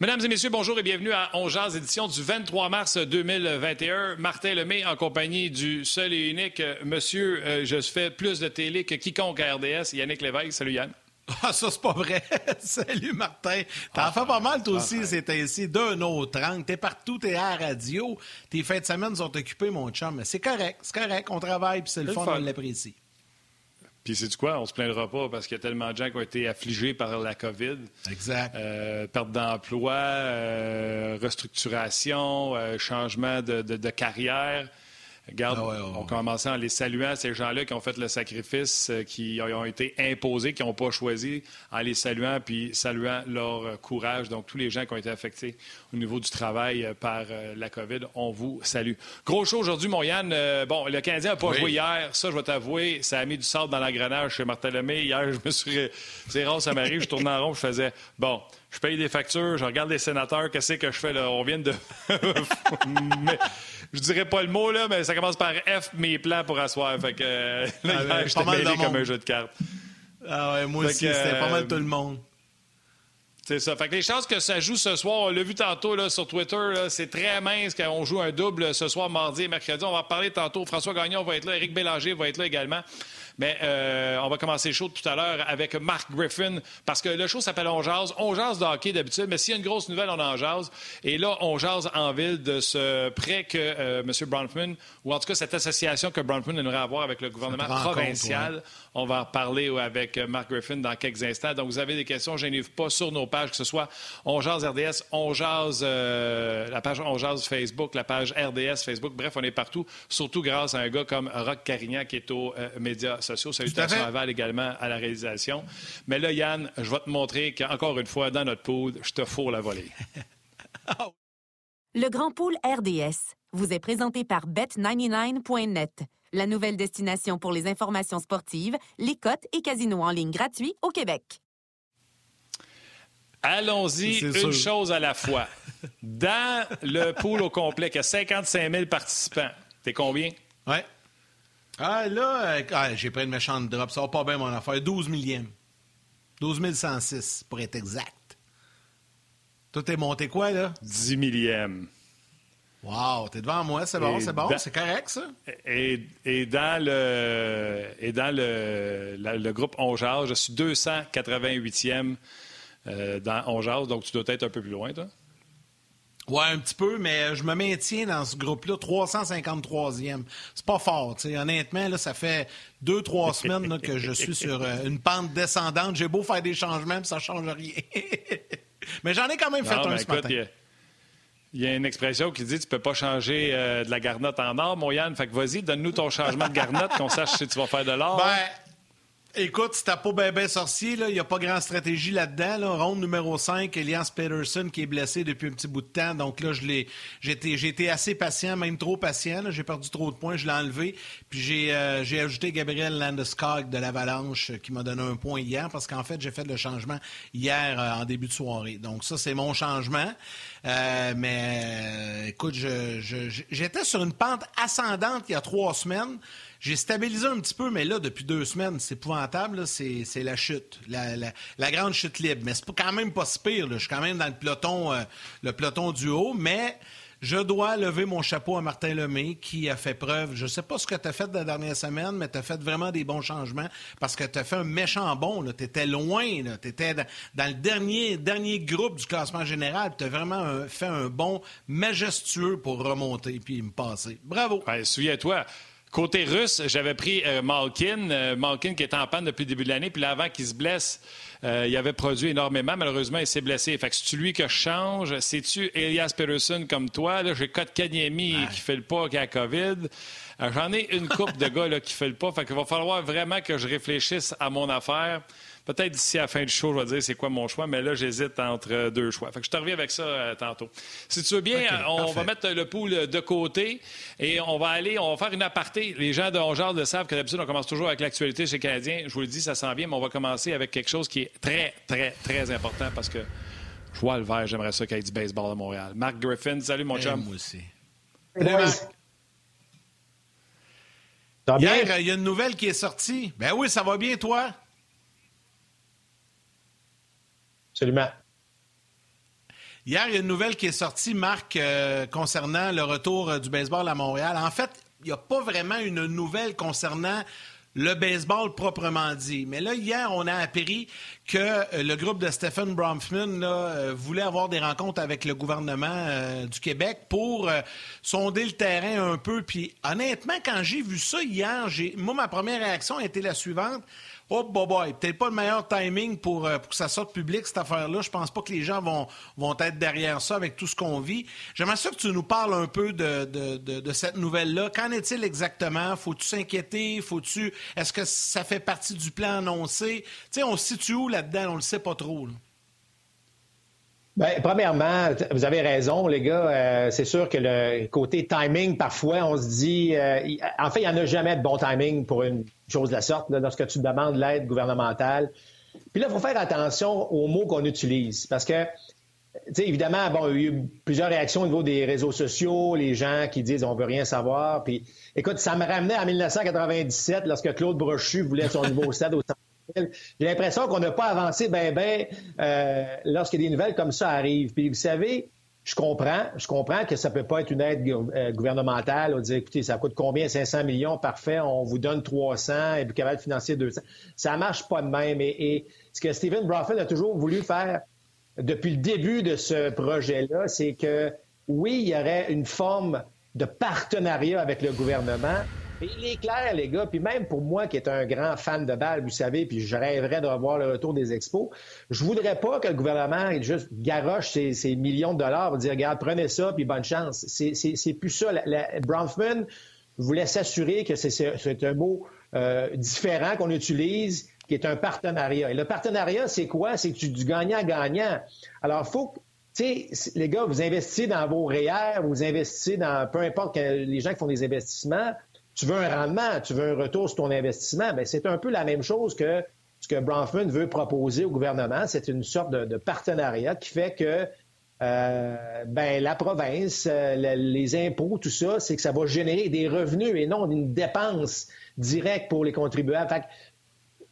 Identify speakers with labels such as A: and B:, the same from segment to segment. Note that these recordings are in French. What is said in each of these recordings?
A: Mesdames et messieurs, bonjour et bienvenue à Ongeaz, édition du 23 mars 2021. Martin Lemay en compagnie du seul et unique euh, monsieur, euh, je fais plus de télé que quiconque à RDS, Yannick Lévesque. Salut Yann.
B: Ah, ça, c'est pas vrai. Salut, Martin. T'en ah, fais pas mal, toi aussi, c'est ainsi. D'un autre angle. T'es partout, t'es à la radio. Tes fins de semaine sont occupées, mon chum. C'est correct, c'est correct. On travaille, puis c'est le fun, on l'apprécie.
A: Puis c'est du quoi? On se plaindra pas parce qu'il y a tellement de gens qui ont été affligés par la COVID.
B: Exact.
A: Euh, perte d'emploi, euh, restructuration, euh, changement de, carrière. Regarde, ah on commençait en les saluant, ces gens-là qui ont fait le sacrifice, euh, qui ont été imposés, qui n'ont pas choisi, en les saluant puis saluant leur euh, courage. Donc, tous les gens qui ont été affectés au niveau du travail euh, par la COVID, on vous salue. Gros show aujourd'hui, mon Yann. bon, le Canadien n'a pas joué hier. Ça, je vais t'avouer, ça a mis du sable dans l'engrenage chez Martin Lemay. Hier, je me suis... C'est rare, ça m'arrive. Je tournais en rond, je faisais... Bon, je paye des factures, je regarde les sénateurs, qu'est-ce que je fais là? On vient de. mais, je dirais pas le mot, là, mais ça commence par F, mes plans pour asseoir. Fait que euh, là, ah, ben, j'étais mêlé comme un jeu de cartes.
B: Ah ouais, moi aussi, c'était pas mal tout le monde.
A: C'est ça. Fait que les chances que ça joue ce soir, on l'a vu tantôt là, sur Twitter, c'est très mince qu'on joue un double ce soir, mardi et mercredi. On va en parler tantôt. François Gagnon va être là, Éric Bélanger va être là également. Mais euh, on va commencer le show tout à l'heure avec Mark Griffin, parce que le show s'appelle On jase. On jase de hockey d'habitude, mais s'il y a une grosse nouvelle, on en jase. Et là, on jase en ville de ce prêt que euh, M. Bronfman, ou en tout cas cette association que Bronfman aimerait avoir avec le gouvernement provincial. On va en parler avec Mark Griffin dans quelques instants. Donc, vous avez des questions, gênez pas sur nos pages, que ce soit On jase RDS, On jase, euh, la page On jase Facebook, la page RDS Facebook. Bref, on est partout, surtout grâce à un gars comme Rock Carignan qui est aux médias sociaux. Salutations à Val également à la réalisation. Mais là, Yann, je vais te montrer qu'encore une fois, dans notre pool, je te fourre la volée.
C: Le Grand Pool RDS vous est présenté par Bet99.net, la nouvelle destination pour les informations sportives, les cotes et casinos en ligne gratuits au Québec.
A: Allons-y, une chose à la fois. Dans le pool au complet, il y a 55 000 participants. T'es combien?
B: Ouais. Ah, là, euh, ah, j'ai pris une méchante drop. Ça va pas bien, mon affaire. 12 millième. 12 106, pour être exact. Toi, t'es monté quoi, là?
A: 10 millième.
B: Wow, t'es devant moi, c'est bon, c'est bon, c'est correct, ça.
A: Et, et, dans le et dans le, le groupe On je suis 288e euh, dans On donc tu dois être un peu plus loin, toi.
B: Ouais, un petit peu, mais je me maintiens dans ce groupe-là, 353e. C'est pas fort, tu sais. Honnêtement, là, ça fait deux, trois semaines que je suis sur euh, une pente descendante. J'ai beau faire des changements, puis ça change rien. mais j'en ai quand même fait un ce matin.
A: Il y, a une expression qui dit tu peux pas changer euh, de la garnotte en or, mon Yann. Fait que vas-y, donne-nous ton changement de garnotte, qu'on sache si tu vas faire de l'or.
B: Ben, Écoute, t'as pas bébé sorcier, il n'y a pas grande stratégie là-dedans. Là. Ronde numéro 5, Elias Peterson qui est blessé depuis un petit bout de temps. Donc là, je l'ai, j'ai, été, assez patient, même trop patient. J'ai perdu trop de points, je l'ai enlevé. Puis j'ai, euh, ajouté Gabriel Landeskog de l'Avalanche qui m'a donné un point hier parce qu'en fait, j'ai fait le changement hier euh, en début de soirée. Donc ça, c'est mon changement. Euh, mais écoute, j'étais sur une pente ascendante il y a trois semaines. J'ai stabilisé un petit peu, mais là, depuis deux semaines, c'est épouvantable. C'est la chute, la, grande chute libre. Mais c'est quand même pas si pire. Je suis quand même dans le peloton, euh, le peloton du haut, mais je dois lever mon chapeau à Martin Lemay qui a fait preuve. Je ne sais pas ce que tu as fait la dernière semaine, mais tu as fait vraiment des bons changements parce que tu as fait un méchant bon. Tu étais loin. Tu étais dans, le dernier, dernier groupe du classement général. Tu as vraiment fait un bon majestueux pour remonter puis me passer. Bravo.
A: Souviens-toi, Côté russe, j'avais pris euh, Malkin, euh, Malkin qui est en panne depuis le début de l'année, puis là, avant qu'il se blesse, euh, il avait produit énormément. Malheureusement, il s'est blessé. Fait que c'est lui que je change? C'est-tu Elias Peterson comme toi? Là, j'ai Kotkaniemi qui fait le pas, qui a COVID. J'en ai une coupe de gars là, qui fait le pas. Fait qu'il va falloir vraiment que je réfléchisse à mon affaire. Peut-être d'ici à la fin du show, je vais dire c'est quoi mon choix, mais là, j'hésite entre deux choix. Fait que je te reviens avec ça euh, tantôt. Si tu veux bien, on va mettre le pool de côté et on va aller, on va faire une aparté. Les gens de Ongeard le savent que d'habitude, on commence toujours avec l'actualité chez les Canadiens. Je vous le dis, ça sent bien, mais on va commencer avec quelque chose qui est très, très, très important parce que je vois le vert, j'aimerais ça qu'il y ait du baseball à Montréal. Mark Griffin, salut mon chum.
B: Moi aussi. Hier, il y a une nouvelle qui est sortie. Ben oui, ça va bien, toi? Hier, il y a une nouvelle qui est sortie, Marc, euh, concernant le retour euh, du baseball à Montréal. En fait, il n'y a pas vraiment une nouvelle concernant le baseball proprement dit. Mais là, hier, on a appris que euh, le groupe de Stephen Bronfman voulait avoir des rencontres avec le gouvernement du Québec pour sonder le terrain un peu. Puis honnêtement, quand j'ai vu ça hier, moi, ma première réaction a été la suivante. Oh, boy, peut-être pas le meilleur timing pour, euh, pour, que ça sorte public, cette affaire-là. Je pense pas que les gens vont, vont être derrière ça avec tout ce qu'on vit. J'aimerais ça que tu nous parles un peu de, de, de, cette nouvelle-là. Qu'en est-il exactement? Faut-tu s'inquiéter? Faut-tu. Est-ce que ça fait partie du plan? Annoncé? Tu sais, on se situe où là-dedans? On le sait pas trop.
D: Bien, premièrement, vous avez raison, les gars. Euh, c'est sûr que le côté timing, parfois, on se dit. Euh, en fait, il n'y en a jamais de bon timing pour une chose de la sorte, lorsque tu demandes l'aide gouvernementale. Puis là, il faut faire attention aux mots qu'on utilise. Parce que, tu sais, évidemment, bon, il y a eu plusieurs réactions au niveau des réseaux sociaux, les gens qui disent on veut rien savoir. Puis, écoute, ça me ramenait en 1997, lorsque Claude Brochu voulait son nouveau stade au centre j'ai l'impression qu'on n'a pas avancé bien, bien euh, lorsque des nouvelles comme ça arrivent. Puis vous savez, je comprends, je comprends que ça peut pas être une aide euh, gouvernementale. On dit, écoutez, ça coûte combien? 500 millions, parfait, on vous donne 300 et puis capable de financer 200. Ça marche pas de même. Et, ce que Stephen Bronfman a toujours voulu faire depuis le début de ce projet-là, c'est que oui, il y aurait une forme de partenariat avec le gouvernement, il est clair, les gars, puis même pour moi qui est un grand fan de balle, vous savez, puis je rêverais de revoir le retour des expos, je voudrais pas que le gouvernement juste garoche ses, millions de dollars, dire, regarde, prenez ça, puis bonne chance. C'est plus ça. La, Bronfman voulait s'assurer que c'est un mot euh, différent qu'on utilise, qui est un partenariat. Et le partenariat, c'est quoi? C'est du gagnant-gagnant. Alors, faut tu sais, les gars, vous investissez dans vos REER, vous investissez dans peu importe les gens qui font des investissements, tu veux un rendement, tu veux un retour sur ton investissement, mais c'est un peu la même chose que ce que Bronfman veut proposer au gouvernement. C'est une sorte de, partenariat qui fait que euh, ben, la province, euh, les impôts, tout ça, c'est que ça va générer des revenus et non une dépense directe pour les contribuables.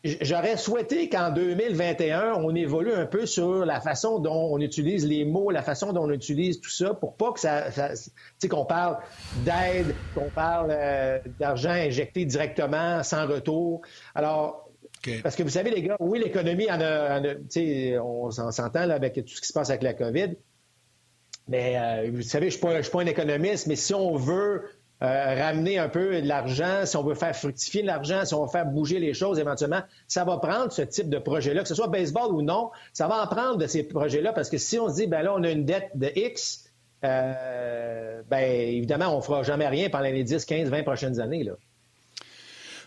D: J'aurais souhaité qu'en 2021, on évolue un peu sur la façon dont on utilise les mots, la façon dont on utilise tout ça, pour pas que ça, tu sais, qu'on parle d'aide, qu'on parle euh, d'argent injecté directement, sans retour. Alors, Parce que vous savez, les gars, oui, l'économie en a, on s'entend là avec tout ce qui se passe avec la COVID. Mais euh, vous savez, je ne suis, suis, pas un économiste, mais si on veut euh, ramener un peu de l'argent, si on veut faire fructifier l'argent, si on veut faire bouger les choses éventuellement, ça va prendre ce type de projet-là, que ce soit baseball ou non, ça va en prendre de ces projets-là parce que si on se dit, ben là, on a une dette de X, euh, ben évidemment, on fera jamais rien pendant les 10, 15, 20 prochaines années. Là.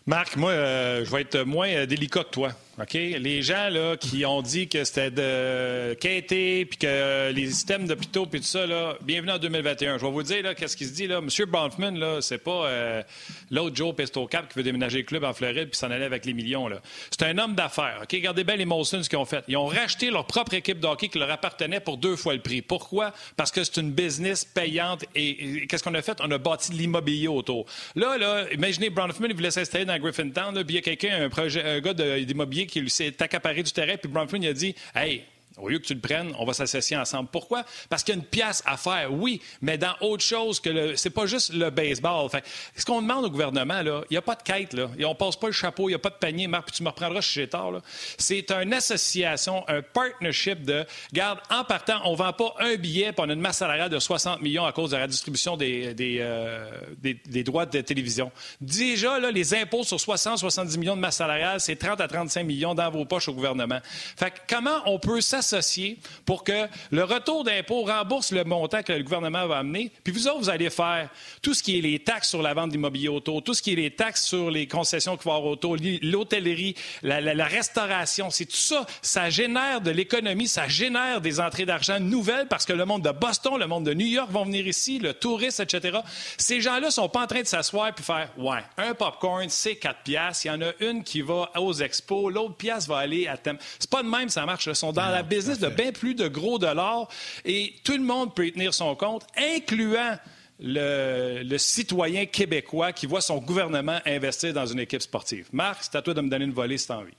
A: Marc, moi, euh, je vais être moins délicat que toi. OK? Les gens là, qui ont dit que c'était de quêter puis que les systèmes d'hôpitaux puis tout ça, là, bienvenue en 2021. Je vais vous dire qu'est-ce qui se dit. là. M. Bronfman, là, c'est pas euh, l'autre Joe Pestocap qui veut déménager le club en Floride puis s'en aller avec les millions. C'est un homme d'affaires. OK? Regardez bien les Molsons ce qu'ils ont fait. Ils ont racheté leur propre équipe de hockey qui leur appartenait pour deux fois le prix. Pourquoi? Parce que c'est une business payante et, qu'est-ce qu'on a fait? On a bâti de l'immobilier autour. Là, là, imaginez Bronfman, il voulait s'installer dans Griffintown, puis il y a quelqu'un, un, un gars d'immobilier qui lui s'est accaparé du terrain, puis Bronfman, a dit Hey, au lieu que tu le prennes, on va s'associer ensemble. Pourquoi? Parce qu'il y a une pièce à faire, oui, mais dans autre chose que le. C'est pas juste le baseball. Fait, ce qu'on demande au gouvernement, il n'y a pas de quête, là. Et on passe pas le chapeau, il n'y a pas de panier. Marc, puis tu me reprendras chez tard, là. C'est une association, un partnership de. Garde, en partant, on vend pas un billet, puis on a une masse salariale de 60 millions à cause de la redistribution des, des, euh, des, droits de télévision. Déjà, là, les impôts sur 60, 70 millions de masse salariale, c'est 30 à 35 millions dans vos poches au gouvernement. Fait comment on peut s'associer associés pour que le retour d'impôt rembourse le montant que le gouvernement va amener. Puis vous autres, vous allez faire tout ce qui est les taxes sur la vente d'immobilier auto, tout ce qui est les taxes sur les concessions qu'il va avoir auto, l'hôtellerie, la, restauration. C'est tout ça. Ça génère de l'économie, ça génère des entrées d'argent nouvelles parce que le monde de Boston, le monde de New York vont venir ici, le touriste, etc. Ces gens-là sont pas en train de s'asseoir puis faire, ouais, un popcorn, c'est 4 piastres. Il y en a une qui va aux expos, l'autre pièce va aller à thème. C'est pas de même, ça marche. Ils sont dans la business de bien plus de gros dollars et tout le monde peut y tenir son compte, incluant le, citoyen québécois qui voit son gouvernement investir dans une équipe sportive. Marc, c'est à toi de me donner une volée si tu envie.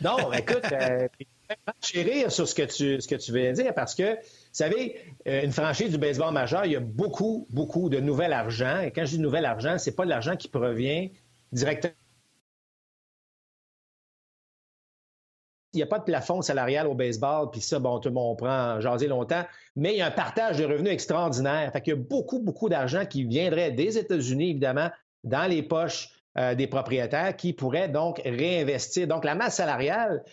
D: Non, écoute, euh, chérir sur ce que tu, ce que tu viens de dire parce que, vous savez, euh, une franchise du baseball majeur, il y a beaucoup, beaucoup de nouvel argent. Et quand je dis nouvel argent, c'est pas de l'argent qui provient directement. N'y a pas de plafond salarial au baseball, puis ça, bon, tout le monde prend jaser longtemps, mais il y a un partage de revenus extraordinaire. Fait qu'il y a beaucoup, beaucoup d'argent qui viendrait des États-Unis, évidemment, dans les poches euh, des propriétaires qui pourraient donc réinvestir. Donc, la masse salariale,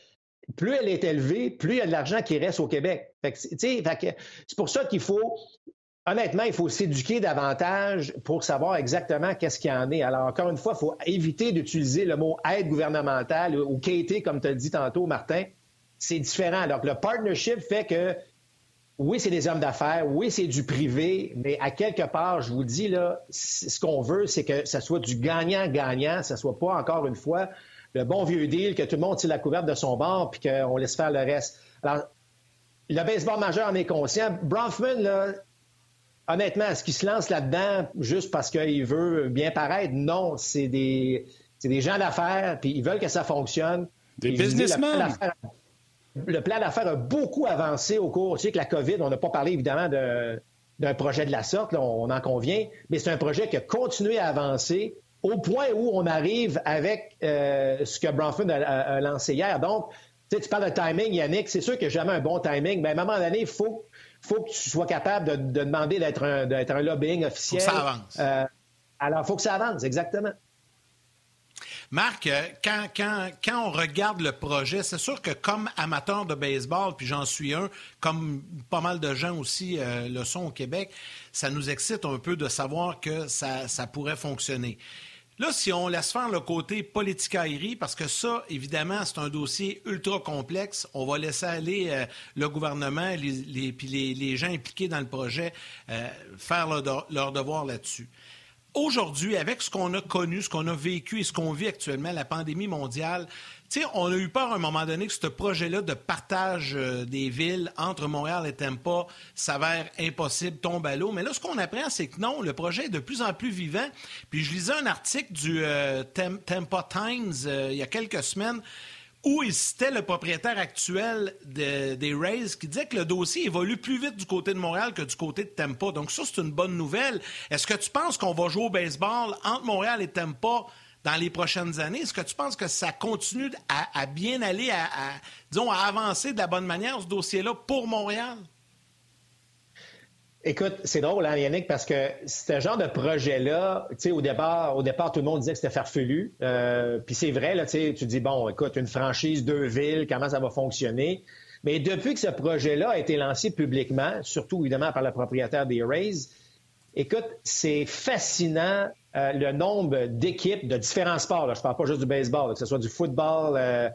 D: plus elle est élevée, plus il y a de l'argent qui reste au Québec. C'est pour ça qu'il faut, honnêtement, il faut s'éduquer davantage pour savoir exactement qu'est-ce qu'il y en est. Alors, encore une fois, il faut éviter d'utiliser le mot aide gouvernementale ou KT, comme tu as dit tantôt, Martin. C'est différent. Donc, le partnership fait que oui, c'est des hommes d'affaires, oui, c'est du privé, mais à quelque part, je vous dis, là, ce qu'on veut, c'est que ça soit du gagnant-gagnant, ça soit pas, encore une fois, le bon vieux deal, que tout le monde tire la couverte de son bord, puis qu'on laisse faire le reste. Alors, le baseball majeur en est conscient. Bronfman, là, honnêtement, est-ce qu'il se lance là-dedans juste parce qu'il veut bien paraître? Non, c'est des, des gens d'affaires, puis ils veulent que ça fonctionne.
A: Des businessmen.
D: Le plan d'affaires a beaucoup avancé au cours. Tu sais que la COVID, on n'a pas parlé évidemment d'un projet de la sorte, on en convient, mais c'est un projet qui a continué à avancer au point où on arrive avec euh, ce que Bronfman a, lancé hier. Donc, tu, sais, tu parles de timing, Yannick, c'est sûr qu'il n'y a jamais un bon timing, mais à un moment donné, il faut, faut que tu sois capable de, demander d'être un, un, lobbying officiel.
B: Faut que ça avance. Euh,
D: alors, il faut que ça avance, exactement.
B: Marc, euh, quand, quand, quand, on regarde le projet, c'est sûr que comme amateur de baseball, puis j'en suis un, comme pas mal de gens aussi le sont au Québec, ça nous excite un peu de savoir que ça, ça pourrait fonctionner. Là, si on laisse faire le côté politique aérien, parce que ça, évidemment, c'est un dossier ultra complexe, on va laisser aller euh, le gouvernement et les, gens impliqués dans le projet euh, faire leur devoir là-dessus. Aujourd'hui, avec ce qu'on a connu, ce qu'on a vécu et ce qu'on vit actuellement, la pandémie mondiale, on a eu peur à un moment donné que ce projet-là de partage euh, des villes entre Montréal et Tampa s'avère impossible, tombe à l'eau. Mais là, ce qu'on apprend, c'est que non, le projet est de plus en plus vivant. Puis je lisais un article du euh, Tampa Times euh, il y a quelques semaines où il citait le propriétaire actuel des Rays qui disait que le dossier évolue plus vite du côté de Montréal que du côté de Tampa. Donc ça, c'est une bonne nouvelle. Est-ce que tu penses qu'on va jouer au baseball entre Montréal et Tampa dans les prochaines années? Est-ce que tu penses que ça continue à, bien aller, à, disons, à avancer de la bonne manière, ce dossier-là, pour Montréal?
D: Écoute, c'est drôle, hein, Yannick, parce que ce genre de projet-là, tu sais, au départ, au départ, tout le monde disait que c'était farfelu. Euh, puis c'est vrai, là, tu tu dis, bon, écoute, une franchise, deux villes, comment ça va fonctionner? Mais depuis que ce projet-là a été lancé publiquement, surtout évidemment par le propriétaire des Rays, écoute, c'est fascinant euh, le nombre d'équipes de différents sports. je ne parle pas juste du baseball, que ce soit du football, euh,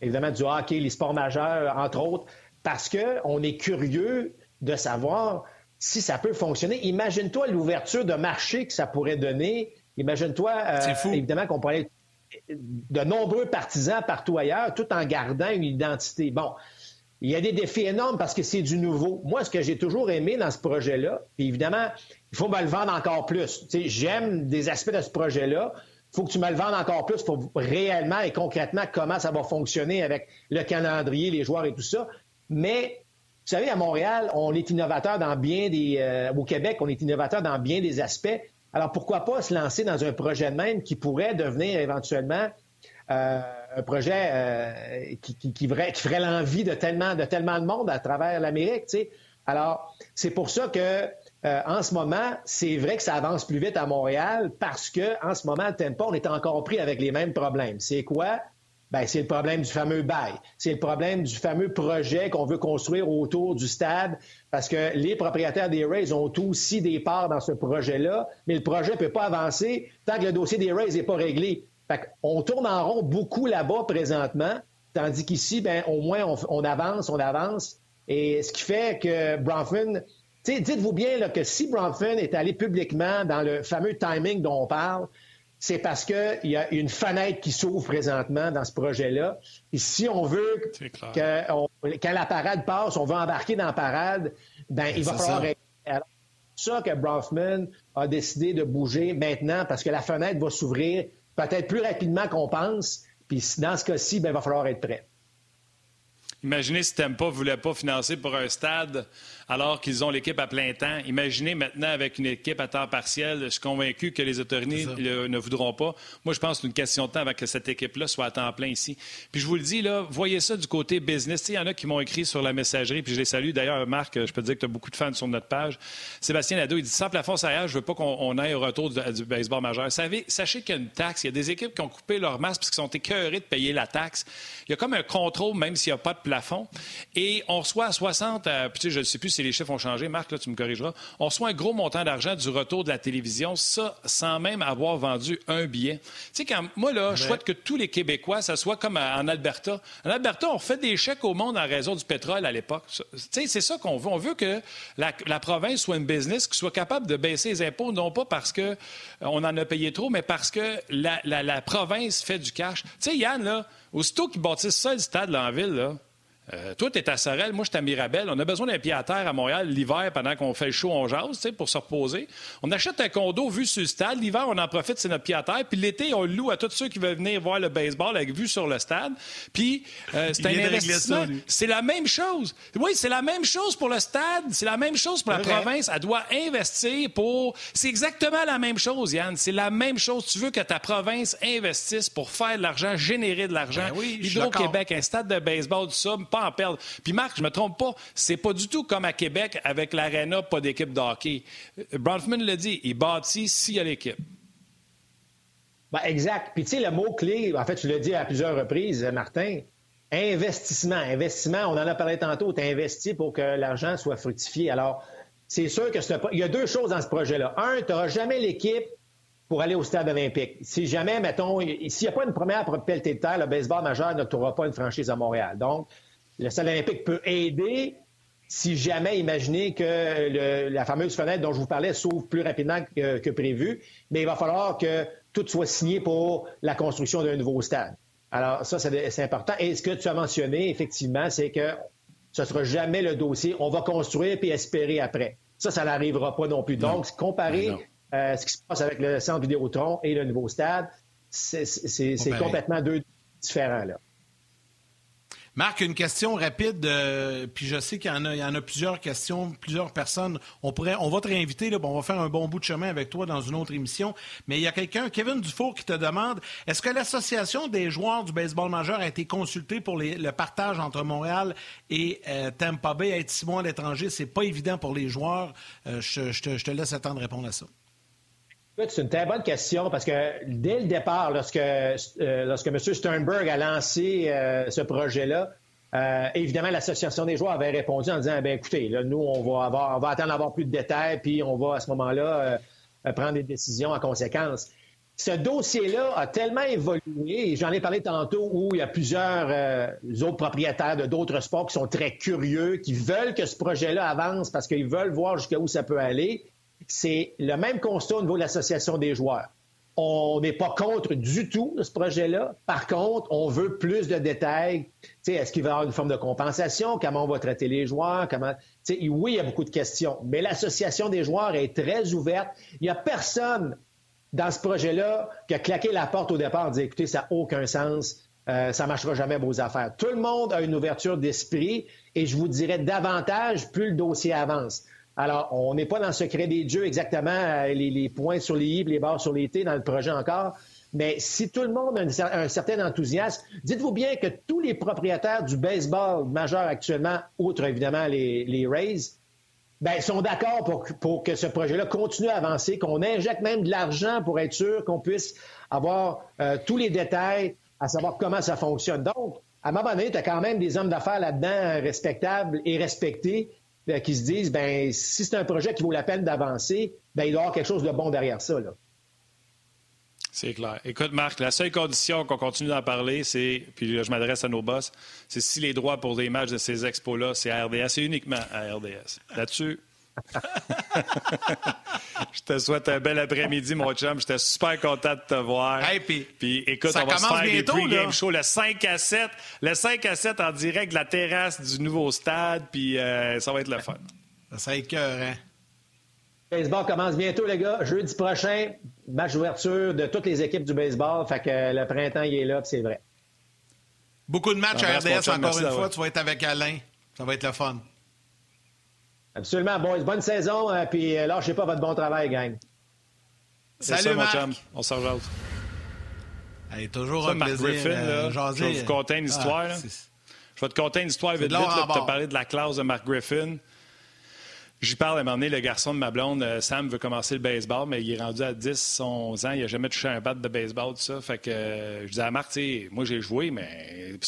D: évidemment du hockey, les sports majeurs, entre autres, parce qu'on est curieux de savoir si ça peut fonctionner. Imagine-toi l'ouverture de marché que ça pourrait donner. Imagine-toi, euh, évidemment, qu'on pourrait de nombreux partisans partout ailleurs, tout en gardant une identité. Bon, il y a des défis énormes parce que c'est du nouveau. Moi, ce que j'ai toujours aimé dans ce projet-là, puis évidemment, il faut me le vendre encore plus. J'aime des aspects de ce projet-là. Il faut que tu me le vendes encore plus pour réellement et concrètement comment ça va fonctionner avec le calendrier, les joueurs et tout ça. Mais vous savez, à Montréal, on est innovateur dans bien des. Euh, au Québec, on est innovateur dans bien des aspects. Alors pourquoi pas se lancer dans un projet de même qui pourrait devenir éventuellement euh, un projet euh, qui, ferait l'envie de tellement, de tellement de monde à travers l'Amérique. Tu sais. Alors, c'est pour ça que en ce moment, c'est vrai que ça avance plus vite à Montréal parce que en ce moment, le tempo, on est encore pris avec les mêmes problèmes. C'est quoi? Ben, c'est le problème du fameux bail. C'est le problème du fameux projet qu'on veut construire autour du stade parce que les propriétaires des Rays ont aussi des parts dans ce projet-là, mais le projet ne peut pas avancer tant que le dossier des Rays n'est pas réglé. On tourne en rond beaucoup là-bas présentement, tandis qu'ici, ben, au moins, on, avance, on avance. Et ce qui fait que Bronfman, dites-vous bien que si Bronfman est allé publiquement dans le fameux timing dont on parle, c'est parce qu'il y a une fenêtre qui s'ouvre présentement dans ce projet-là. Et si on veut que quand la parade passe, on veut embarquer dans la parade, ben, il va falloir... C'est ça que Bronfman a décidé de bouger maintenant parce que la fenêtre va s'ouvrir peut-être plus rapidement qu'on pense. Puis dans ce cas-ci, ben, il va falloir être prêt.
A: Imaginez si Tampa ne voulait pas financer pour un stade alors qu'ils ont l'équipe à plein temps. Imaginez maintenant avec une équipe à temps partiel. Je suis convaincu que les autorités ne voudront pas. Moi, je pense que c'est une question de temps avant que cette équipe-là soit à temps plein ici. Puis je vous le dis, là, voyez ça du côté business. Il y en a qui m'ont écrit sur la messagerie, puis je les salue. D'ailleurs, Marc, je peux te dire que tu as beaucoup de fans sur notre page. Sébastien Lado, il dit sans plafond salarial, je veux pas qu'on aille au retour du, baseball majeur. Savez, sachez qu'il y a une taxe. Il y a des équipes qui ont coupé leur masse parce qu'ils sont écœurés de payer la taxe. Il y a comme un contrôle, même s'il n'y a pas de plafond. Et on reçoit à 60, euh, puis je ne sais plus si les chiffres ont changé. Marc, là, tu me corrigeras. On reçoit un gros montant d'argent du retour de la télévision, ça, sans même avoir vendu un billet. Tu sais, quand moi, là, je souhaite que tous les Québécois, ça soit comme en Alberta. En Alberta, on fait des chèques au monde en raison du pétrole à l'époque. Tu sais, c'est ça qu'on veut. On veut que la, province soit une business qui soit capable de baisser les impôts, non pas parce qu'on euh, en a payé trop, mais parce que la, la province fait du cash. Tu sais, Yann, là, aussitôt qu'ils bâtissent ça, le stade là, en ville, là, euh, toi, tu es à Sorel, moi, je suis à Mirabel. On a besoin d'un pied à terre à Montréal l'hiver pendant qu'on fait le show, on jase, pour se reposer. On achète un condo vu sur le stade. L'hiver, on en profite, c'est notre pied à terre. Puis l'été, on le loue à tous ceux qui veulent venir voir le baseball avec vue sur le stade. Puis euh, c'est un investissement. C'est la même chose. Oui, c'est la même chose pour le stade. C'est la même chose pour la province. Elle doit investir pour. C'est exactement la même chose, Yann. C'est la même chose. Tu veux que ta province investisse pour faire de l'argent, générer de l'argent. Ben oui, Hydro-Québec, un stade de baseball, du ça, pas en. Puis Marc, je me trompe pas, c'est pas du tout comme à Québec avec l'Arena, pas d'équipe de hockey. Bronfman l'a dit, il bâtit s'il y a l'équipe.
D: Ben, exact. Puis tu sais, le mot-clé, en fait, tu l'as dit à plusieurs reprises, Martin, investissement. Investissement, on en a parlé tantôt, tu pour que l'argent soit fructifié. Alors, c'est sûr que c'est il y a deux choses dans ce projet-là. Un, tu n'auras jamais l'équipe pour aller au stade olympique. Si jamais, mettons, s'il n'y a pas une première pelletée de terre, le baseball majeur ne n'aura pas une franchise à Montréal. Donc, le stade olympique peut aider si jamais imaginez que la fameuse fenêtre dont je vous parlais s'ouvre plus rapidement que, prévu, mais il va falloir que tout soit signé pour la construction d'un nouveau stade. Alors, ça, c'est important. Et ce que tu as mentionné, effectivement, c'est que ce ne sera jamais le dossier. On va construire puis espérer après. Ça, ça n'arrivera pas non plus. Donc, comparer euh, ce qui se passe avec le centre Vidéotron et le nouveau stade, c'est complètement deux différents. Là.
B: Marc, une question rapide, euh, puis je sais qu'il y, en a, plusieurs questions, plusieurs personnes. On pourrait, on va te réinviter, là, on va faire un bon bout de chemin avec toi dans une autre émission. Mais il y a quelqu'un, Kevin Dufour, qui te demande est-ce que l'association des joueurs du baseball majeur a été consultée pour le partage entre Montréal et euh, Tampa Bay? Être six mois à l'étranger, c'est pas évident pour les joueurs. Euh, je, te, laisse attendre de répondre à ça.
D: C'est une très bonne question parce que dès le départ, lorsque, euh, lorsque M. Sternberg a lancé euh, ce projet-là, euh, évidemment, l'Association des joueurs avait répondu en disant ben écoutez, là, nous, on va, avoir, on va attendre d'avoir plus de détails, puis on va à ce moment-là prendre des décisions en conséquence. Ce dossier-là a tellement évolué, et j'en ai parlé tantôt, où il y a plusieurs autres propriétaires de d'autres sports qui sont très curieux, qui veulent que ce projet-là avance parce qu'ils veulent voir jusqu'où ça peut aller c'est le même constat au niveau de l'association des joueurs. On n'est pas contre du tout ce projet-là. Par contre, on veut plus de détails. Est-ce qu'il va y avoir une forme de compensation? Comment on va traiter les joueurs? Comment... oui, il y a beaucoup de questions, mais l'association des joueurs est très ouverte. Il n'y a personne dans ce projet-là qui a claqué la porte au départ et dit écoutez, ça n'a aucun sens. Euh, ça ne marchera jamais vos affaires. Tout le monde a une ouverture d'esprit et je vous dirais davantage plus le dossier avance. Alors, on n'est pas dans le secret des dieux exactement, euh, les, points sur les i, les barres sur les t dans le projet encore. Mais si tout le monde a un, certain enthousiasme, dites-vous bien que tous les propriétaires du baseball majeur actuellement, outre évidemment les, Rays, ben, sont d'accord pour, que ce projet-là continue à avancer, qu'on injecte même de l'argent pour être sûr qu'on puisse avoir euh, tous les détails, à savoir comment ça fonctionne. Donc, à un moment donné, tu as quand même des hommes d'affaires là-dedans respectables et respectés euh, qui se disent, ben si c'est un projet qui vaut la peine d'avancer, ben il doit y avoir quelque chose de bon derrière ça.
A: C'est clair. Écoute, Marc, la seule condition qu'on continue d'en parler, c'est, puis là, je m'adresse à nos boss, c'est si les droits pour les matchs de ces expos-là, c'est à RDS, c'est uniquement à RDS. Là-dessus, je te souhaite un bel après-midi, mon chum. J'étais super content de te voir. puis, écoute, on va se faire des pre-game show le 5 à 7. Le 5 à 7 en direct de la terrasse du nouveau stade. Puis euh, ça va être le fun.
B: Ça va être cœur, hein?
D: baseball commence bientôt, les gars. Jeudi prochain, match d'ouverture de toutes les équipes du baseball. Fait que le printemps, il est là, c'est vrai.
B: Beaucoup de matchs à RDS, encore une fois. Tu vas être avec Alain. Ça va être le fun.
D: Absolument. Bon, bonne saison, euh, puis euh, lâchez pas votre bon travail, gang.
B: Salut, ça, Marc.
A: On s'en rejoint.
B: Allez, toujours un plaisir.
A: Griffin, là, je vais vous conter une histoire. Ah, je vais te conter une histoire vite, vite. Tu as parlé de la classe de Mark Griffin. J'y parle à un moment donné, le garçon de ma blonde, euh, Sam, veut commencer le baseball, mais il est rendu à 10, 11 ans. Il n'a jamais touché un bat de baseball, tout ça. Fait que je disais à Marc, moi j'ai joué, mais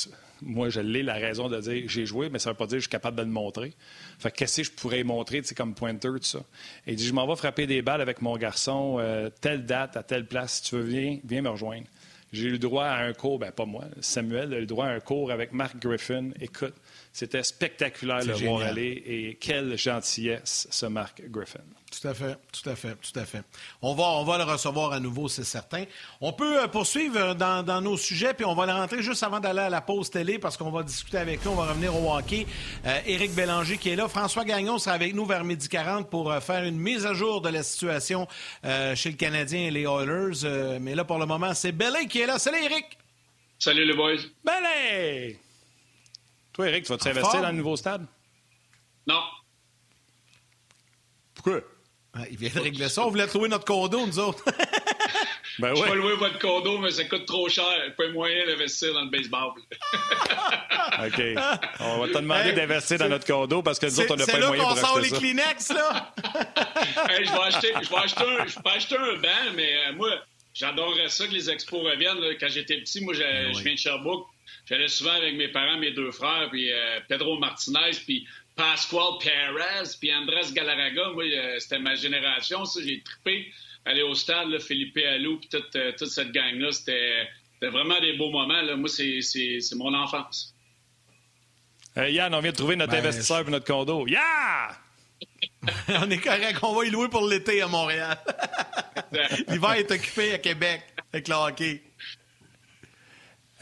A: moi, je l'ai, la raison de dire j'ai joué, mais ça ne veut pas dire que je suis capable de le montrer. Fait qu'est-ce que je pourrais montrer, comme pointer, tout ça? Et il dit, je m'en vais frapper des balles avec mon garçon, euh, telle date, à telle place. Si tu veux, viens, viens me rejoindre. J'ai eu le droit à un cours, ben pas moi, Samuel a eu le droit à un cours avec Mark Griffin. Écoute, c'était spectaculaire le voir aller et quelle gentillesse, ce Mark Griffin.
B: Tout à fait, tout à fait, tout à fait. On va, on va le recevoir à nouveau, c'est certain. On peut euh, poursuivre dans, nos sujets, puis on va le rentrer juste avant d'aller à la pause télé parce qu'on va discuter avec lui. On va revenir au hockey. Euh, Éric Bélanger qui est là. François Gagnon sera avec nous vers midi 40 pour euh, faire une mise à jour de la situation chez le Canadien et les Oilers. mais là, pour le moment, c'est Bellet qui est là. Salut, Éric!
E: Salut, les boys!
A: Bellet! Toi, Eric, tu vas t'investir dans le nouveau stade?
E: Non.
A: Pourquoi?
B: Ah, il vient de régler ça. On voulait trouver notre condo, nous autres.
E: ben Je vais louer votre condo, mais ça coûte trop cher. Pas moyen d'investir dans le baseball.
A: OK. On va te demander d'investir dans notre condo parce que nous autres, on n'a pas les moyens pour acheter ça.
B: les Kleenex, là!
E: je, vais acheter, je, vais acheter un, je peux acheter un banc, mais euh, moi, j'adorerais ça que les expos reviennent. Quand j'étais petit, moi, je, ben je viens de Sherbrooke. J'allais souvent avec mes parents, mes deux frères, puis euh, Pedro Martinez, puis Pascual Perez, puis Andrés Galarraga. Moi, euh, c'était ma génération, ça. J'ai trippé aller au stade, là, Philippe Allou, puis toute, euh, toute, cette gang-là. C'était vraiment des beaux moments. Là. Moi, c'est mon enfance.
A: Yann, on vient de trouver notre ben, investisseur pour notre condo. Yeah!
B: on est correct, on va y louer pour l'été à Montréal. L'hiver est occupé à Québec avec le hockey.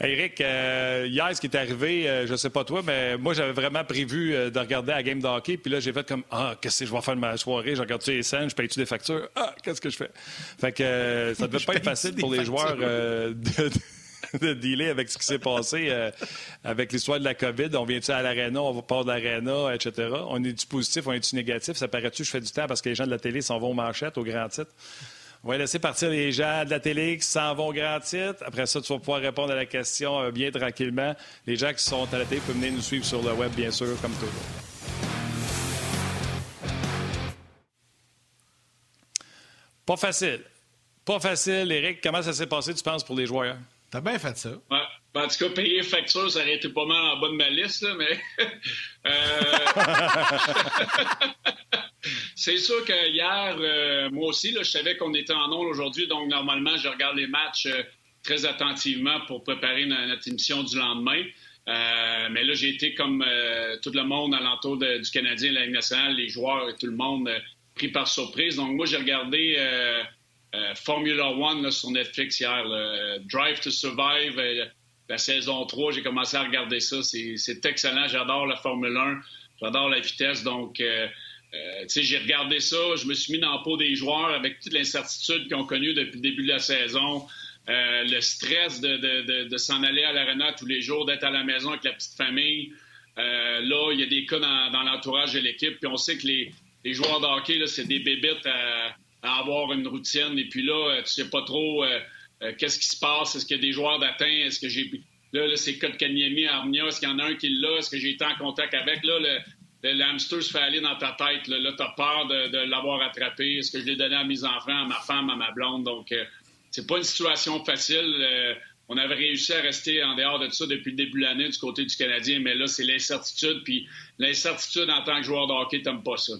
A: Eric, euh, hier, ce qui est arrivé, euh, je sais pas toi, mais moi, j'avais vraiment prévu euh, de regarder la game de hockey. Puis là, j'ai fait comme Ah, qu'est-ce que je vais faire de ma soirée? Je regarde-tu les scènes, je paye-tu des factures? Ah, qu'est-ce que je fais? Fait que ça devait pas être facile pour les joueurs de, dealer avec ce qui s'est passé avec l'histoire de la COVID. On vient-tu à l'aréna, on va pas de l'aréna, etc. On est du positif, on est du négatif? Ça paraît-tu, je fais du temps parce que les gens de la télé s'en vont aux manchettes, au grand titre? On va laisser partir les gens de la télé qui s'en vont grand titre. Après ça, tu vas pouvoir répondre à la question euh, bien tranquillement. Les gens qui sont à la télé peuvent venir nous suivre sur le web, bien sûr, comme toujours. Pas facile. Pas facile, Eric. Comment ça s'est passé, tu penses, pour les joueurs?
B: T'as bien fait ça.
E: Ouais. Ben, en tout cas, payer facture, ça aurait été pas mal en bas de ma liste, mais. Euh, c'est sûr que hier, euh, moi aussi, je savais qu'on était en ondes aujourd'hui, donc normalement, je regarde les matchs euh, très attentivement pour préparer notre, émission du lendemain. Euh, mais là, j'ai été comme tout le monde alentour du Canadien, la Ligue nationale, les joueurs et tout le monde pris par surprise. Donc moi, j'ai regardé Formula One sur Netflix hier, Drive to Survive, la saison 3. J'ai commencé à regarder ça. C'est excellent. J'adore la Formule 1. J'adore la vitesse. Donc, euh, j'ai regardé ça, je me suis mis dans le peau des joueurs avec toute l'incertitude qu'ils ont connue depuis le début de la saison. Euh, le stress de, s'en aller à l'arena tous les jours, d'être à la maison avec la petite famille. Euh, là, il y a des cas dans, l'entourage de l'équipe, puis on sait que les, joueurs de c'est des bébites à, avoir une routine. Et puis là, tu sais pas trop qu'est-ce qui se passe? Est-ce qu'il y a des joueurs d'atteint? Est-ce que j'ai... Là, là c'est Kotkaniemi, Armia. Est-ce qu'il y en a un qui l'a? Est-ce que j'ai été en contact avec? Là, le, le hamster se fait aller dans ta tête. Là, tu as peur de, l'avoir attrapé. Est-ce que je l'ai donné à mes enfants, à ma femme, à ma blonde? Donc, euh, c'est pas une situation facile. Euh, on avait réussi à rester en dehors de ça depuis le début de l'année du côté du Canadien, mais là, c'est l'incertitude. Puis l'incertitude en tant que joueur de hockey, t'aimes pas ça.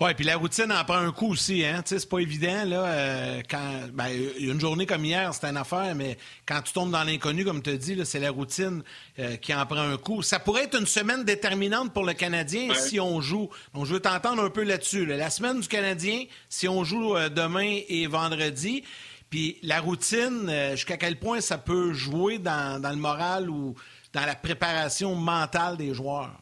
B: Oui, puis la routine en prend un coup aussi, hein. Tu sais, c'est pas évident, là. Euh, quand, ben, une journée comme hier, c'est une affaire, mais quand tu tombes dans l'inconnu, comme tu as dit, c'est la routine euh, qui en prend un coup. Ça pourrait être une semaine déterminante pour le Canadien si on joue. Donc, je veux t'entendre un peu là-dessus. La semaine du Canadien, si on joue euh, demain et vendredi, puis la routine, jusqu'à quel point ça peut jouer dans, dans le moral ou dans la préparation mentale des joueurs?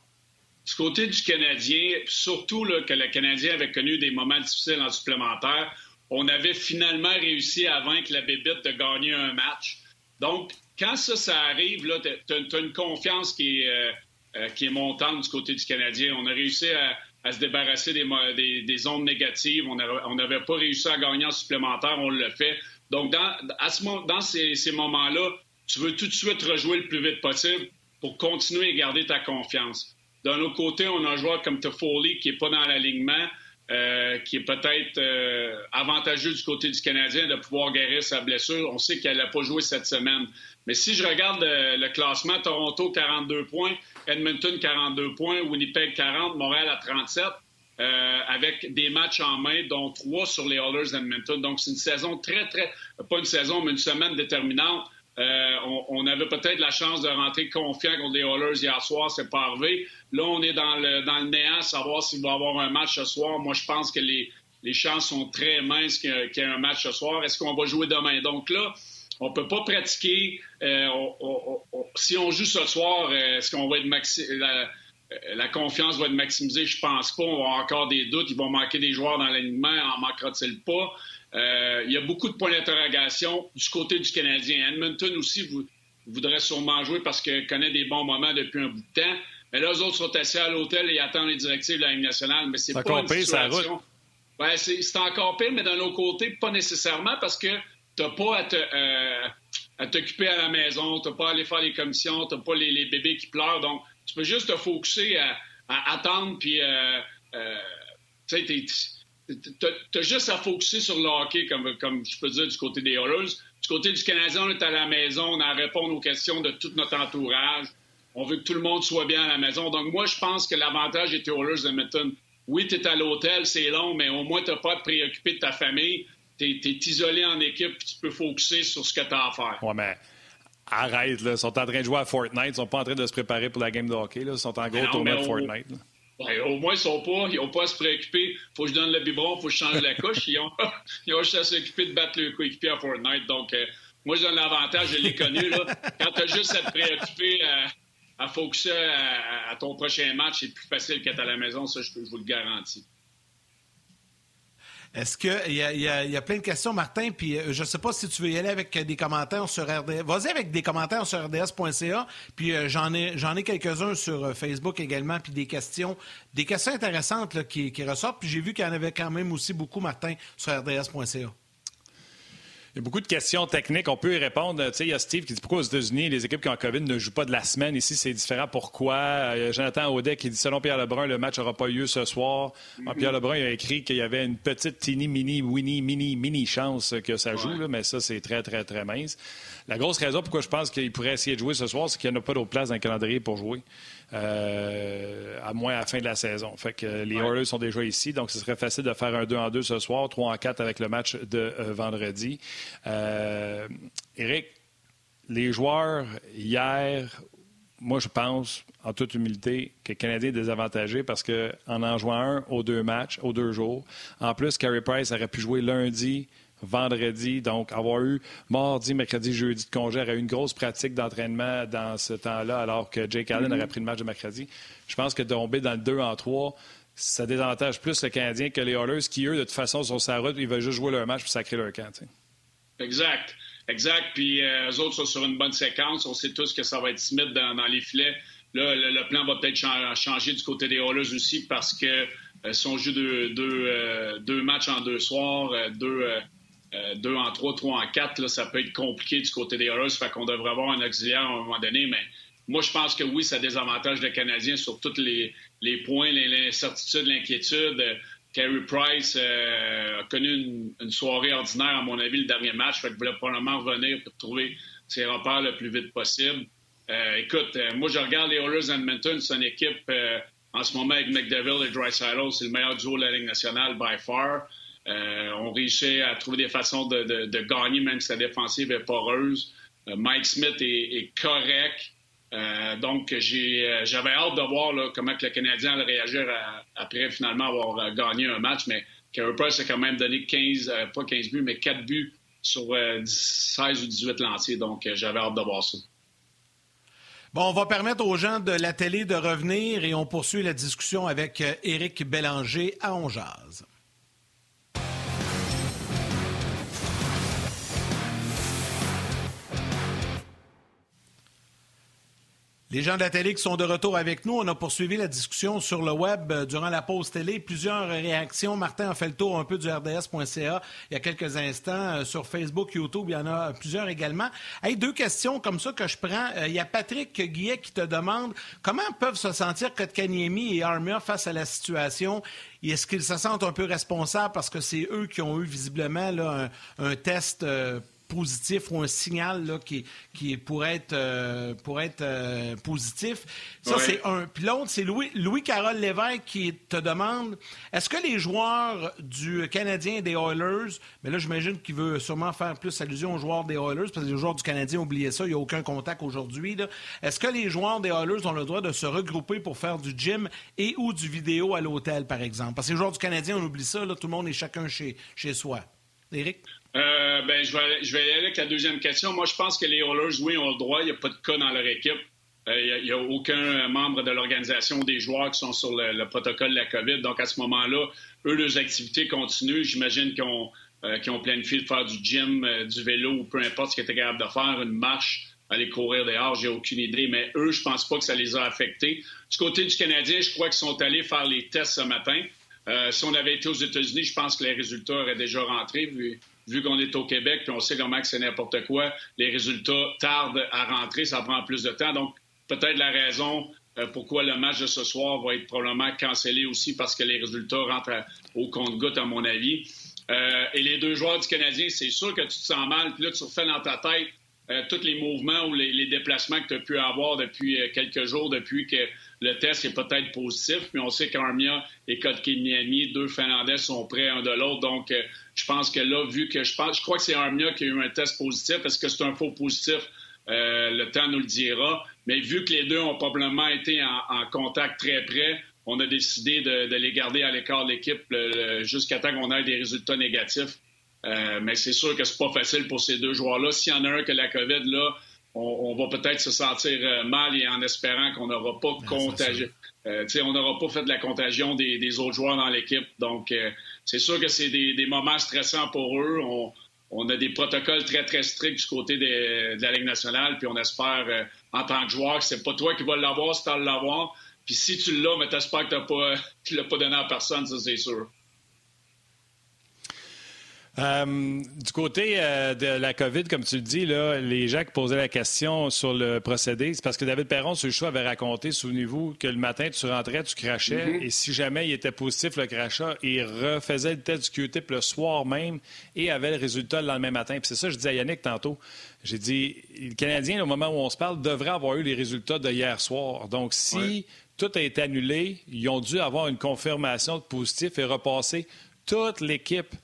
E: Du côté du Canadien, surtout là, que le Canadien avait connu des moments difficiles en supplémentaire, on avait finalement réussi à vaincre la bébite de gagner un match. Donc, quand ça, ça arrive, tu as, une confiance qui est, qui est montante du côté du Canadien. On a réussi à, se débarrasser des, des, des, ondes négatives. On n'avait pas réussi à gagner en supplémentaire, on le fait. Donc, dans, à ce, dans ces, ces moments-là, tu veux tout de suite rejouer le plus vite possible pour continuer à garder ta confiance. D'un autre côté, on a un joueur comme Toffoli qui n'est pas dans l'alignement, euh, qui est peut-être euh, avantageux du côté du Canadien de pouvoir guérir sa blessure. On sait qu'elle n'a pas joué cette semaine. Mais si je regarde le, classement, Toronto 42 points, Edmonton 42 points, Winnipeg 40, Montréal à 37, euh, avec des matchs en main, dont trois sur les Oilers d'Edmonton. Donc c'est une saison très, très, pas une saison, mais une semaine déterminante. Euh, on, avait peut-être la chance de rentrer confiant contre les Oilers hier soir, c'est pas arrivé. Là, on est dans le, néant, savoir s'il va y avoir un match ce soir. Moi, je pense que les, chances sont très minces qu'il y, ait un match ce soir. Est-ce qu'on va jouer demain? Donc là, on peut pas pratiquer. Euh, si on joue ce soir, euh, est-ce qu'on va être la, confiance va être maximisée? Je pense pas. On va avoir encore des doutes. Il va manquer des joueurs dans l'alignement. En manquera-t-il pas? Euh, il y a beaucoup de points d'interrogation du côté du Canadien. Edmonton aussi vous, voudrait sûrement jouer parce qu'il connaît des bons moments depuis un bout de temps. Mais là, eux autres sont assis à l'hôtel et attendent les directives de la Ligue nationale. Mais c'est pas une situation... Ouais, c'est encore pire, mais d'un autre côté, pas nécessairement parce que tu n'as pas à, euh, t'occuper à la maison, tu n'as pas à aller faire les commissions, tu n'as pas les, bébés qui pleurent. Donc, tu peux juste te focuser à, attendre, puis euh, tu sais, tu as juste à focuser sur le hockey, comme, comme je peux dire, du côté des Oilers. Du côté du Canadien, on est à la maison, on a à répondre aux questions de tout notre entourage. On veut que tout le monde soit bien à la maison. Donc, moi, je pense que l'avantage des Oilers Edmonton, oui, tu es à l'hôtel, c'est long, mais au moins, tu n'as pas à te préoccuper de ta famille. Tu es, isolé en équipe, puis tu peux focuser sur ce que tu as à faire.
A: Ouais, mais arrête, là. Ils sont en train de jouer à Fortnite. Ils sont pas en train de se préparer pour la game de hockey. Là. Ils sont en gros tournoi de Fortnite.
E: Au moins, ils sont pas, ils n'ont pas à se préoccuper. Faut que je donne le biberon, faut que je change la couche. Ils ont, ils ont juste à s'occuper de battre le coéquipier à Fortnite. Donc, euh, moi, je donne l'avantage, je l'ai connu. Là. Quand tu as juste à te préoccuper à, à focuser à, ton prochain match, c'est plus facile qu'être à la maison. Ça, je, je vous le garantis.
B: Est-ce qu'il y, y, a plein de questions, Martin, puis euh, je ne sais pas si tu veux y aller avec des commentaires sur RDS. Vas-y avec des commentaires sur RDS.ca, puis euh, j'en ai, j'en ai quelques-uns sur euh, Facebook également, puis des questions, des questions intéressantes qui, qui ressortent, puis j'ai vu qu'il y en avait quand même aussi beaucoup, Martin, sur RDS.ca.
A: Il y a beaucoup de questions techniques. On peut y répondre. Tu sais, il y a Steve qui dit pourquoi aux États-Unis, les équipes qui ont COVID ne jouent pas de la semaine? Ici, c'est différent. Pourquoi? Il y a Jonathan Audet qui dit selon Pierre Lebrun, le match n'aura pas lieu ce soir. Mm-hmm. Pierre Lebrun a écrit qu'il y avait une petite, teeny, mini, winnie, mini, mini chance que ça joue, là, mais ça, c'est très, très, très mince. La grosse raison pourquoi je pense qu'il pourrait essayer de jouer ce soir, c'est qu'il n'y en a pas d'autre place dans le calendrier pour jouer. Euh, à moins à la fin de la saison. Fait que les Oilers sont déjà ici, donc ce serait facile de faire un 2 en 2 ce soir, 3 en 4 avec le match de euh, vendredi. Euh, Eric, les joueurs, hier, moi, je pense, en toute humilité, que le Canadien est désavantagé parce qu'en en jouant un aux deux matchs, aux deux jours, en plus, Carey Price aurait pu jouer lundi, vendredi. Donc, avoir eu mardi, mercredi, jeudi de congé, aurait eu une grosse pratique d'entraînement dans ce temps-là, alors que Jake Allen mm-hmm. aurait pris le match de mercredi. Je pense que tomber dans le 2 en 3, ça désavantage plus le Canadien que les Oilers, qui, eux, de toute façon, sur sa route, ils veulent juste jouer leur match pour sacrer leur camp.
E: Exact. Exact. Puis euh, eux autres sont sur une bonne séquence. On sait tous que ça va être Smith dans, les filets. Là, le, plan va peut-être changer du côté des Oilers aussi parce que euh, si on joue deux, deux, euh, deux matchs en deux soirs, deux, euh, deux en trois, trois en quatre, ça peut être compliqué du côté des Oilers. Fait qu'on devrait avoir un auxiliaire à un moment donné. Mais moi, je pense que oui, ça désavantage le Canadien sur tous les, points, l'incertitude, l'inquiétude. Euh, Carey Price euh, a connu une, soirée ordinaire, à mon avis, le dernier match. Fait qu'il voulait probablement revenir pour trouver ses repères le plus vite possible. écoute, moi, je regarde les Oilers Edmonton. C'est une équipe, en ce moment, avec McDavid et Dreisaitl, c'est le meilleur duo de la Ligue nationale, by far. Euh, on réussit à trouver des façons de, gagner, même si la défensive est poreuse. Euh, Mike Smith est, correct. Euh, donc, j'avais hâte de voir comment le Canadien allait réagir après finalement avoir gagné un match. Mais Carey Price a quand même donné 15, pas 15 buts, mais 4 buts sur 16 ou 18 lancés. Donc, j'avais hâte de voir ça.
B: Bon, on va permettre aux gens de la télé de revenir et on poursuit la discussion avec Éric Bélanger à Onjaz. Les gens de la télé qui sont de retour avec nous, on a poursuivi la discussion sur le web euh, durant la pause télé. Plusieurs réactions. Martin a fait le tour un peu du RDS.ca il y a quelques instants. Euh, sur Facebook, YouTube, il y en a plusieurs également. Hey, deux questions comme ça que je prends. Euh, il y a Patrick Guillet qui te demande comment peuvent se sentir Kotkaniemi et Armia face à la situation? Est-ce qu'ils se sentent un peu responsables parce que c'est eux qui ont eu visiblement un, test positif ou un signal là, qui, qui pourrait être, euh, être euh, positif. Ça, c'est un. Puis l'autre, c'est Louis, Louis-Carole Lévesque qui te demande est-ce que les joueurs du Canadien et des Oilers, mais là, j'imagine qu'il veut sûrement faire plus allusion aux joueurs des Oilers, parce que les joueurs du Canadien, oubliez ça, il n'y a aucun contact aujourd'hui. Est-ce que les joueurs des Oilers ont le droit de se regrouper pour faire du gym et ou du vidéo à l'hôtel, par exemple? Parce que les joueurs du Canadien, on oublie ça, tout le monde est chacun chez, chez soi. Éric?
E: Euh, ben, je vais, je vais aller avec la deuxième question. Moi, je pense que les Oilers, oui, ont le droit. Il n'y a pas de cas dans leur équipe. Euh, il n'y a, aucun membre de l'organisation des joueurs qui sont sur le, protocole de la COVID. Donc, à ce moment-là, eux, leurs activités continuent. J'imagine qu'ils ont, euh, ont, planifié de faire du gym, du vélo ou peu importe ce qu'ils étaient capables de faire, une marche, aller courir dehors. J'ai aucune idée. Mais eux, je pense pas que ça les a affectés. Du côté du Canadien, je crois qu'ils sont allés faire les tests ce matin. si on avait été aux États-Unis, je pense que les résultats auraient déjà rentré, vu qu'on est au Québec, puis on sait comment c'est n'importe quoi, les résultats tardent à rentrer, ça prend plus de temps. Donc, peut-être la raison euh, pourquoi le match de ce soir va être probablement cancellé aussi parce que les résultats rentrent au compte-goutte, à mon avis. Euh, et les deux joueurs du Canadien, c'est sûr que tu te sens mal, puis là, tu refais dans ta tête euh, tous les mouvements ou les, déplacements que tu as pu avoir depuis quelques jours, depuis que le test est peut-être positif. Puis on sait qu'Armia et Kotkaniemi, deux Finlandais, sont prêts un de l'autre. Donc, je pense que là, vu que je pense, je crois que c'est Armia qui a eu un test positif. Est-ce que c'est un faux positif? Euh, le temps nous le dira. Mais vu que les deux ont probablement été en, contact très près, on a décidé de, les garder à l'écart de l'équipe jusqu'à temps qu'on ait des résultats négatifs. Euh, mais c'est sûr que c'est pas facile pour ces deux joueurs-là. S'il y en a un que la COVID, là, on, va peut-être se sentir euh, mal et en espérant qu'on n'aura pas contagié. on n'aura pas fait de la contagion des, autres joueurs dans l'équipe. Donc, c'est sûr que c'est des, moments stressants pour eux. On, a des protocoles très, très stricts du côté de la Ligue nationale, puis on espère, euh, en tant que joueur, que c'est pas toi qui vas l'avoir tu as le l'avoir. Puis si tu l'as, mais t'espères que tu ne l'as pas donné à personne, ça, c'est sûr.
A: Euh, du côté euh, de la COVID, comme tu le dis, là, les gens qui posaient la question sur le procédé, c'est parce que David Perron, sur le choix, avait raconté, souvenez-vous, que le matin, tu rentrais, tu crachais, mm-hmm. et si jamais il était positif, le crachat, il refaisait le test du Q-tip le soir même et avait le résultat le lendemain matin. Puis c'est ça, je disais à Yannick tantôt. J'ai dit, le Canadien, au moment où on se parle, devrait avoir eu les résultats de hier soir. Donc, si tout a été annulé, ils ont dû avoir une confirmation de positif et repasser toute l'équipe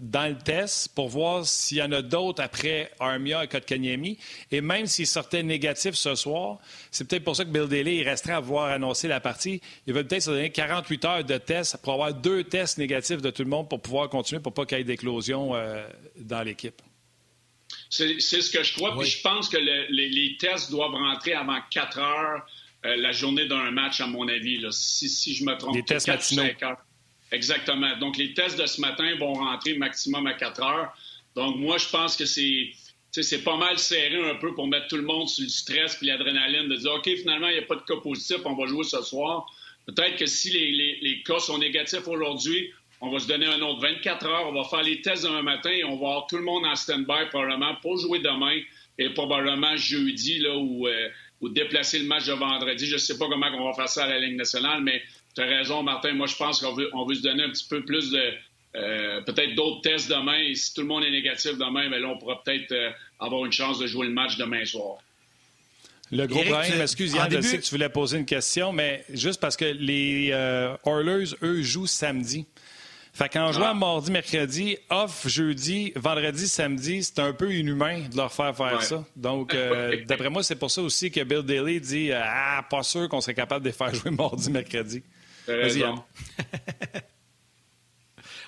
A: dans le test pour voir s'il y en a d'autres après Armia et Kotkaniemi. Et même s'ils sortaient négatifs ce soir, c'est peut-être pour ça que Bill Daly il resterait à voir annoncer la partie. Il va peut-être se donner 48 heures de tests pour avoir deux tests négatifs de tout le monde pour pouvoir continuer, pour pas qu'il y ait d'éclosion euh, dans l'équipe.
E: C'est ce que je crois. Puis je pense que les, tests doivent rentrer avant 4 heures euh, la journée d'un match, à mon avis. Si, je me trompe,
A: les tests matinaux.
E: Exactement. Donc, les tests de ce matin vont rentrer maximum à 4 heures. Donc, moi, je pense que c'est c'est pas mal serré un peu pour mettre tout le monde sur le stress et l'adrénaline de dire OK, finalement, il n'y a pas de cas positif, on va jouer ce soir. Peut-être que si les, les, cas sont négatifs aujourd'hui, on va se donner un autre 24 heures, on va faire les tests demain matin et on va avoir tout le monde en stand-by probablement pour jouer demain et probablement jeudi là, ou, euh, ou déplacer le match de vendredi. Je ne sais pas comment on va faire ça à la Ligue nationale, mais tu as raison, Martin. Moi, je pense qu'on veut, on veut se donner un petit peu plus de. Euh, peut-être d'autres tests demain. Et si tout le monde est négatif demain, bien là, on pourra peut-être euh, avoir une chance de jouer le match demain soir.
A: Le gros problème, excuse Yann, je sais que tu voulais poser une question, mais juste parce que les euh, Oilers, eux, jouent samedi. Fait qu'en jouant ah. mardi, mercredi, off jeudi, vendredi, samedi, c'est un peu inhumain de leur faire faire ça. Donc, d'après moi, c'est pour ça aussi que Bill Daly dit Ah, pas sûr qu'on serait capable de les faire jouer mardi, mercredi. Vas-y,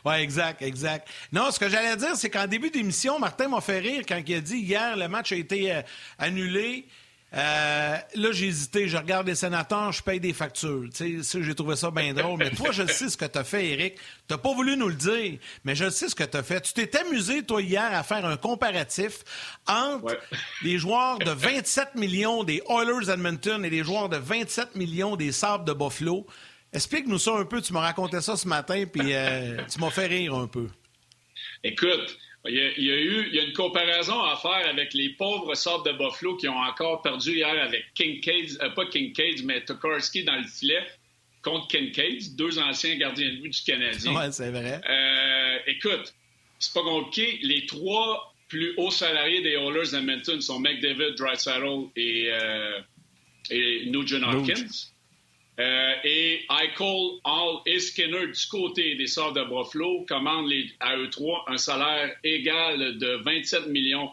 B: Oui, exact, exact. Non, ce que j'allais dire, c'est qu'en début d'émission, Martin m'a fait rire quand il a dit hier le match a été euh, annulé. Euh, là, j'ai hésité. Je regarde les sénateurs, je paye des factures. Tu sais, j'ai trouvé ça bien drôle. Mais toi, je sais ce que tu as fait, Eric. Tu pas voulu nous le dire, mais je sais ce que tu as fait. Tu t'es amusé, toi, hier, à faire un comparatif entre les joueurs de 27 millions des Oilers Edmonton et les joueurs de 27 millions des Sabres de Buffalo. Explique-nous ça un peu. Tu m'as raconté ça ce matin, puis euh, tu m'as fait rire un peu.
E: Écoute, il y, a, eu il y a une comparaison à faire avec les pauvres sortes de Buffalo qui ont encore perdu hier avec Kincaid, euh, pas Kincaid, mais Tokarski dans le filet contre Kincaid, deux anciens gardiens de but du Canadien.
B: Oui, c'est vrai.
E: Euh, écoute, c'est pas compliqué. Les trois plus hauts salariés des Oilers d'Edmonton sont McDavid, Drysdale et, euh, et Nugent Hopkins. Euh, et Eichel, Hall et Skinner du côté des Sorts de Buffalo commandent à eux trois un salaire égal de 27 millions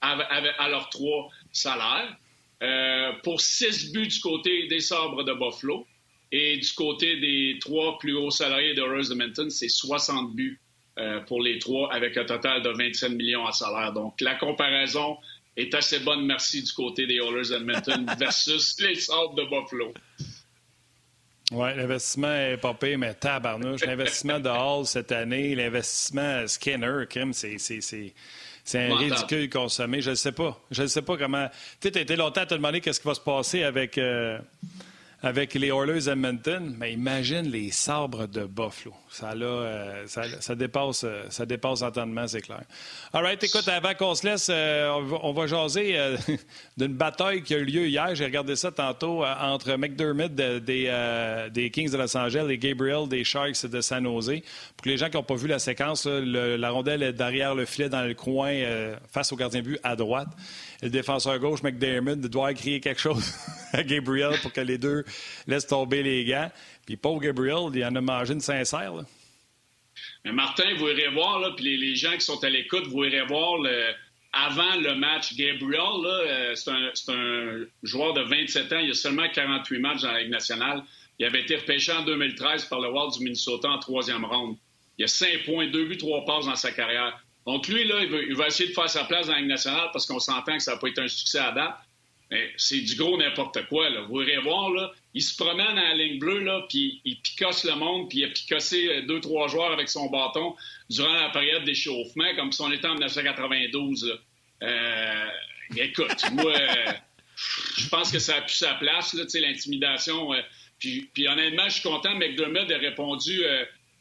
E: à, leurs trois salaires. Euh, pour six buts du côté des Sabres de Buffalo. Et du côté des trois plus hauts salariés de Rose Edmonton, c'est 60 buts euh, pour les trois, avec un total de 27 millions à salaire. Donc, la comparaison est assez bonne, merci, du côté des Oilers Edmonton versus les Sabres de Buffalo.
A: Oui, l'investissement est pas pire, mais tabarnouche. L'investissement de Hall cette année, l'investissement Skinner, Kim, c'est. C'est un ridicule consommé. Je ne sais pas. Je ne sais pas comment. Tu sais, as été longtemps à te demander qu'est-ce qui va se passer avec. Euh, avec les Oilers Edmonton, mais imagine les sabres de Buffalo. Ça, là, euh, ça, dépasse, euh, ça dépasse l'entendement, c'est clair. All right, écoute, avant qu'on se laisse, euh, on, va, jaser d'une bataille qui a eu lieu hier. J'ai regardé ça tantôt entre McDermott des, Kings de Los Angeles et Gabriel des Sharks de San Jose. Pour les gens qui n'ont pas vu la séquence, la rondelle est derrière le filet dans le coin face au gardien de but à droite le défenseur gauche, McDermott, doit crier quelque chose à Gabriel pour que les deux laissent tomber les gants. Puis pauvre Gabriel, il en a mangé une sincère.
E: Martin, vous irez voir, là, puis les, gens qui sont à l'écoute, vous irez voir avant le match. Gabriel, euh, c'est un, un, joueur de 27 ans. Il a seulement 48 matchs dans la Ligue nationale. Il avait été repêché en 2013 par le Wild du Minnesota en troisième ronde. Il a 5 points, 2 buts, 3 passes dans sa carrière. Donc, lui, là, il va, essayer de faire sa place dans la Ligue nationale parce qu'on s'entend que ça n'a pas été un succès à date. Mais c'est du gros n'importe quoi. Là. Vous irez voir, là, il se promène à la ligne bleue, là, puis il picosse le monde, puis il a picossé euh, deux, trois joueurs avec son bâton durant la période d'échauffement, comme si on était en 1992. Euh, écoute, moi, euh, je pense que ça a pu sa place, l'intimidation. puis, puis, honnêtement, je suis content. McDermott a répondu,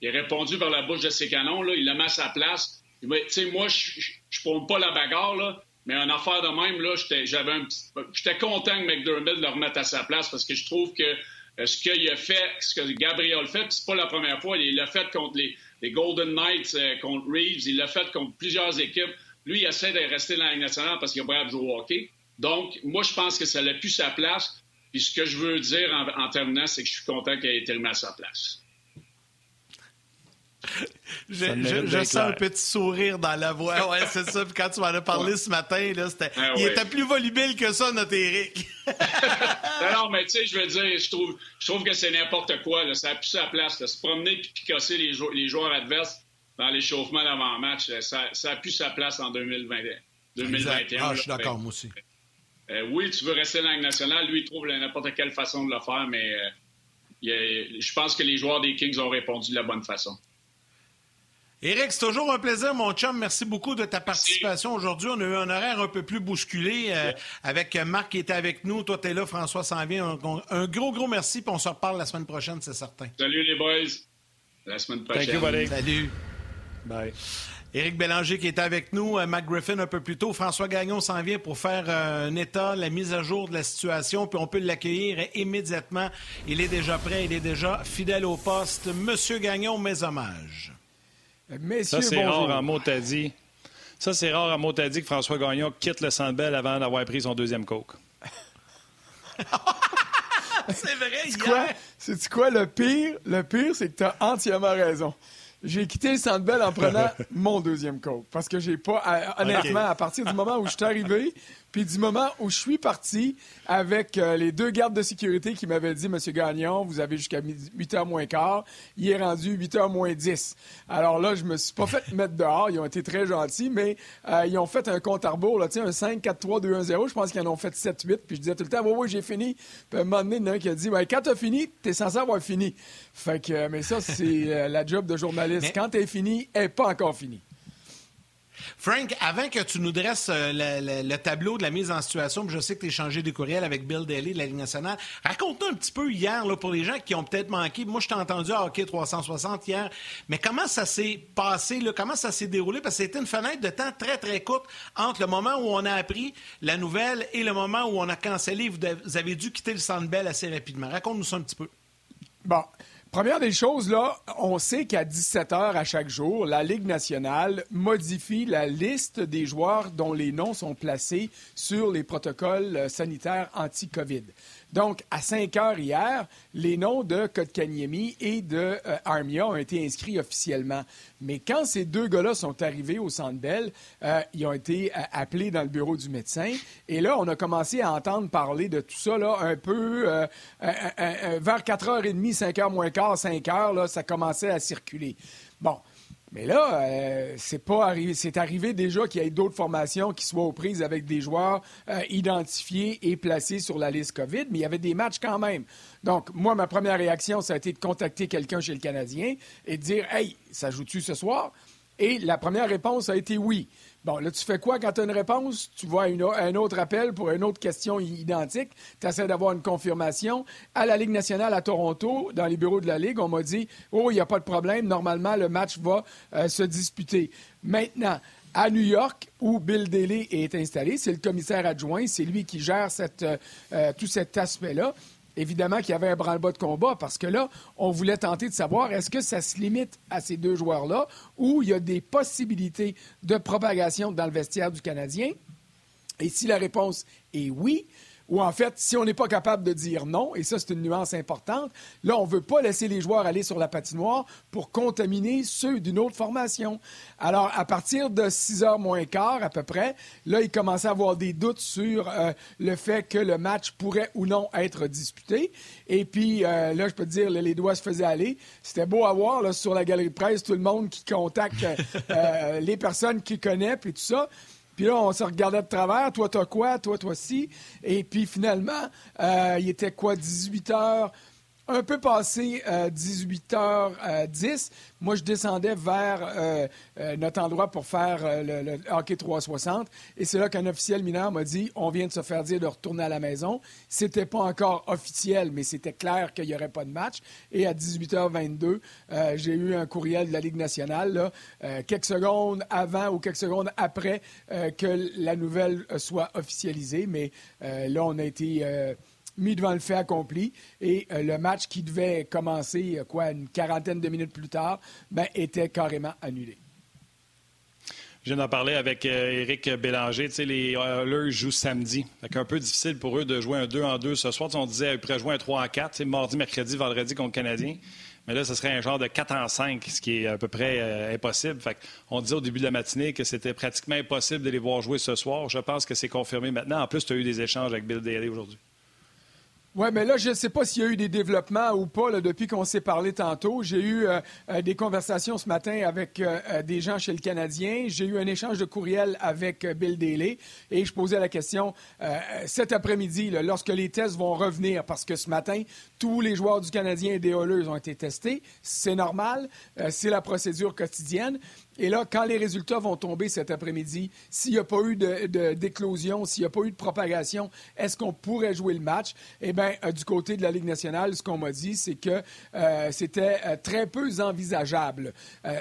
E: il a répondu par la bouche de ses canons. Là, il l'a mis à sa place moi, je ne pas la bagarre, là, mais en affaire de même, là, j'avais un J'étais content que McDermott le remette à sa place parce que je trouve que euh, ce qu'il a fait, ce que Gabriel fait, c'est pas la première fois. Il l'a fait contre les, Golden Knights, euh, contre Reeves, il l'a fait contre plusieurs équipes. Lui, il essaie de rester dans la Ligue nationale parce qu'il a de jouer au hockey. Donc, moi, je pense que ça n'a plus sa place. Puis ce que je veux dire en, terminant, c'est que je suis content qu'il ait été remis à sa place.
B: Je, sens un petit sourire dans la voix. Ouais, c'est ça. Puis quand tu m'en as parlé ce matin, là, c'était... Ah il était plus volubile que ça, notre Eric.
E: non, mais tu sais, je veux dire, je trouve, je trouve que c'est n'importe quoi. Là. Ça a plus sa place. Se promener puis picasser les, les joueurs adverses dans l'échauffement d'avant-match, ça, ça a plus sa place en 2020, 2021.
B: Ah, je suis d'accord, moi aussi.
E: Euh, oui, tu veux rester dans la nationale. Lui, il trouve n'importe quelle façon de le faire, mais euh, je pense que les joueurs des Kings ont répondu de la bonne façon.
B: Éric, c'est toujours un plaisir, mon chum. Merci beaucoup de ta participation aujourd'hui. On a eu un horaire un peu plus bousculé euh, avec Marc qui était avec nous. Toi, tu es là, François s'en vient. Un, gros, gros merci, puis on se reparle la semaine prochaine, c'est certain.
E: Salut les boys. La semaine prochaine.
B: Salut.
A: Bye.
B: Éric Bélanger qui était avec nous, euh, Mac Griffin un peu plus tôt. François Gagnon s'en vient pour faire euh, un état, la mise à jour de la situation, puis on peut l'accueillir immédiatement. Il est déjà prêt, il est déjà fidèle au poste. Monsieur Gagnon, mes hommages.
A: Messieurs, ça, c'est rare en mot dit. Ça, c'est rare en mot dit que François Gagnon quitte le Centre avant d'avoir pris son deuxième coke.
B: c'est vrai,
F: C'est quoi? C'est quoi? Le pire? Le pire, c'est que tu as entièrement raison. J'ai quitté le Centre en prenant mon deuxième coke. Parce que j'ai pas, honnêtement, à partir du moment où je suis arrivé, Puis du moment où je suis parti avec euh, les deux gardes de sécurité qui m'avaient dit, Monsieur Gagnon, vous avez jusqu'à 8h moins quart, il est rendu 8h moins 10. Alors là, je me suis pas fait mettre dehors. Ils ont été très gentils, mais euh, ils ont fait un compte à rebours, là, un 5, 4, 3, 2, 1, 0. Je pense qu'ils en ont fait 7, 8. Puis je disais tout le temps, oui, oui, j'ai fini. Puis à un moment donné, il y en a un qui a dit, ouais, quand t'as fini, t'es censé avoir fini. Fait que, mais ça, c'est la job de journaliste. Quand Quand t'es fini, elle n'est pas encore finie.
B: Frank, avant que tu nous dresses euh, le, tableau de la mise en situation, je sais que tu as échangé des courriels avec Bill Daly de la Ligue nationale, raconte-nous un petit peu hier, là, pour les gens qui ont peut-être manqué. Moi, je t'ai entendu à Hockey 360 hier, mais comment ça s'est passé, comment ça s'est déroulé? Parce que c'était une fenêtre de temps très, très courte entre le moment où on a appris la nouvelle et le moment où on a cancellé. Vous avez dû quitter le Centre Bell assez rapidement. Raconte-nous ça un petit peu.
F: Bon, Première des choses, on sait qu'à 17 heures à chaque jour, la Ligue nationale modifie la liste des joueurs dont les noms sont placés sur les protocoles euh, sanitaires anti-COVID. Donc, à 5 heures hier, les noms de Kotkaniemi et de euh, Armia ont été inscrits officiellement. Mais quand ces deux gars-là sont arrivés au Centre Bell, euh, ils ont été euh, appelés dans le bureau du médecin. Et là, on a commencé à entendre parler de tout ça un peu vers 4h30, 5h moins quart, 5h, là, ça commençait à circuler. Bon, mais là, euh, c'est pas arrivé. C'est arrivé déjà qu'il y ait d'autres formations qui soient aux prises avec des joueurs euh, identifiés et placés sur la liste COVID, mais il y avait des matchs quand même. Donc, moi, ma première réaction, ça a été de contacter quelqu'un chez le Canadien et de dire Hey, ça joue-tu ce soir? Et la première réponse a été oui. Bon, là, tu fais quoi quand tu as une réponse? Tu vois un autre appel pour une autre question identique. Tu essaies d'avoir une confirmation. À la Ligue nationale à Toronto, dans les bureaux de la Ligue, on m'a dit Oh, il n'y a pas de problème. Normalement, le match va euh, se disputer. Maintenant, à New York, où Bill Daly est installé, c'est le commissaire adjoint, c'est lui qui gère euh, euh, tout cet aspect-là évidemment qu'il y avait un branle-bas de combat parce que là, on voulait tenter de savoir est-ce que ça se limite à ces deux joueurs-là ou il y a des possibilités de propagation dans le vestiaire du Canadien? Et si la réponse est oui, ou en fait, si on n'est pas capable de dire non, et ça c'est une nuance importante, là on ne veut pas laisser les joueurs aller sur la patinoire pour contaminer ceux d'une autre formation. Alors à partir de 6 heures moins quart à peu près, là il commençait à avoir des doutes sur euh, le fait que le match pourrait ou non être disputé. Et puis euh, là je peux te dire, les doigts se faisaient aller. C'était beau à voir là, sur la galerie de presse, tout le monde qui contacte euh, les personnes qu'il connaît, puis tout ça. Puis là, on se regardait de travers. Toi, toi quoi? Toi, toi si. Et puis finalement, euh, il était quoi? 18 heures un peu passé 18h10, euh, moi, je descendais vers euh, euh, notre endroit pour faire le, hockey 360. Et c'est là qu'un officiel mineur m'a dit on vient de se faire dire de retourner à la maison. C'était pas encore officiel, mais c'était clair qu'il n'y aurait pas de match. Et à 18h22, j'ai eu un courriel de la Ligue nationale, quelques secondes avant ou quelques secondes après que la nouvelle soit officialisée. Mais là, on a été mis devant le fait accompli. Et euh, le match qui devait commencer, euh, quoi, une quarantaine de minutes plus tard, ben, était carrément annulé.
A: Je viens d'en parler avec euh, Éric Bélanger. Tu sais, les Oilers jouent samedi. C'est un peu difficile pour eux de jouer un 2 en 2 ce soir. on disait qu'ils jouer un 3 en 4, c'est mardi, mercredi, vendredi contre le Canadien. Mais là, ce serait un genre de 4 en 5, ce qui est à peu près impossible. Fait on disait au début de la matinée que c'était pratiquement impossible de les voir jouer ce soir. Je pense que c'est confirmé maintenant. En plus, tu as eu des échanges avec Bill Daly aujourd'hui.
F: Oui, mais là, je ne sais pas s'il y a eu des développements ou pas depuis qu'on s'est parlé tantôt. J'ai eu euh, euh, des conversations ce matin avec euh, des gens chez le Canadien. J'ai eu un échange de courriel avec Bill Daly et je posais la question cet après-midi, lorsque les tests vont revenir, parce que ce matin, tous les joueurs du Canadien et des Oilers ont été testés. C'est normal, c'est la procédure quotidienne. Et là, quand les résultats vont tomber cet après-midi, s'il n'y a pas eu d'éclosion, s'il n'y a pas eu de propagation, est-ce qu'on pourrait jouer le match? Eh bien, euh, du côté de la Ligue nationale, ce qu'on m'a dit, c'est que euh, c'était euh, très peu envisageable.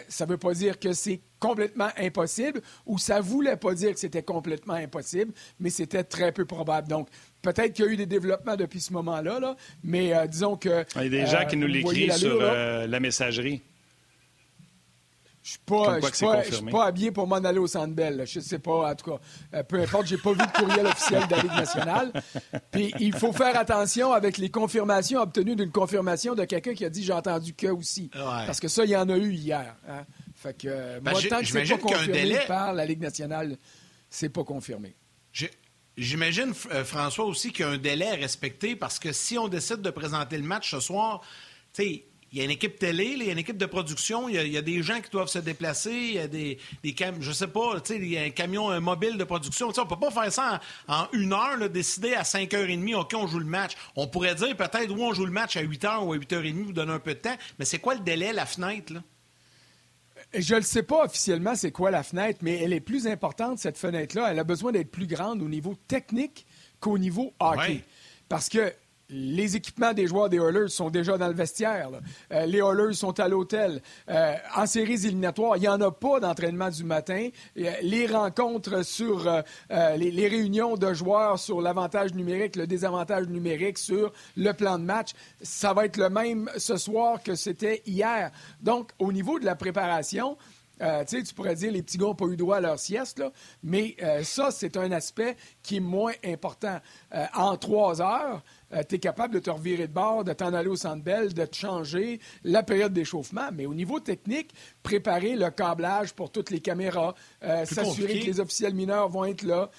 F: ça ne veut pas dire que c'est complètement impossible ou ça ne voulait pas dire que c'était complètement impossible, mais c'était très peu probable. Donc, peut-être qu'il y a eu des développements depuis ce moment-là, là, mais disons que...
A: Il y a des gens qui nous l'écrivent sur la messagerie.
F: Je ne suis, pas, habillé pour m'en aller au Centre Bell. Je sais pas, en tout cas. Euh, peu importe, j'ai pas vu de courriel officiel de la Ligue nationale. Puis il faut faire attention avec les confirmations obtenues d'une confirmation de quelqu'un qui a dit j'ai entendu que aussi. Parce que ça, il y en a eu hier. Hein. Fait que euh, ben, moi, tant que c'est pas confirmé par la Ligue nationale, c'est pas confirmé.
B: J'imagine, euh, François, aussi qu'il y a un délai à respecter parce que si on décide de présenter le match ce soir, tu sais, il y a une équipe télé, il y a une équipe de production, il y a, des gens qui doivent se déplacer, il y a des, des je sais pas, il y a un camion mobile de production. On on peut pas faire ça en, une heure, décider à 5h30, OK, on joue le match. On pourrait dire peut-être, où on joue le match à 8h ou à 8h30, vous donner un peu de temps, mais c'est quoi le délai, la fenêtre? Là?
F: Je ne sais pas officiellement c'est quoi la fenêtre, mais elle est plus importante, cette fenêtre-là. Elle a besoin d'être plus grande au niveau technique qu'au niveau hockey. Parce que les équipements des joueurs des Oilers sont déjà dans le vestiaire. Euh, les Oilers sont à l'hôtel. Euh, en séries éliminatoires, il n'y en a pas d'entraînement du matin. Euh, les rencontres sur les, réunions de joueurs sur l'avantage numérique, le désavantage numérique, sur le plan de match, ça va être le même ce soir que c'était hier. Donc, au niveau de la préparation, euh, tu pourrais dire les petits gars n'ont pas eu droit à leur sieste, mais euh, ça, c'est un aspect qui est moins important. En trois heures, tu es capable de te revirer de bord, de t'en aller au centre belle, de te changer la période d'échauffement. Mais au niveau technique, préparer le câblage pour toutes les caméras, s'assurer que les officiels mineurs vont être là.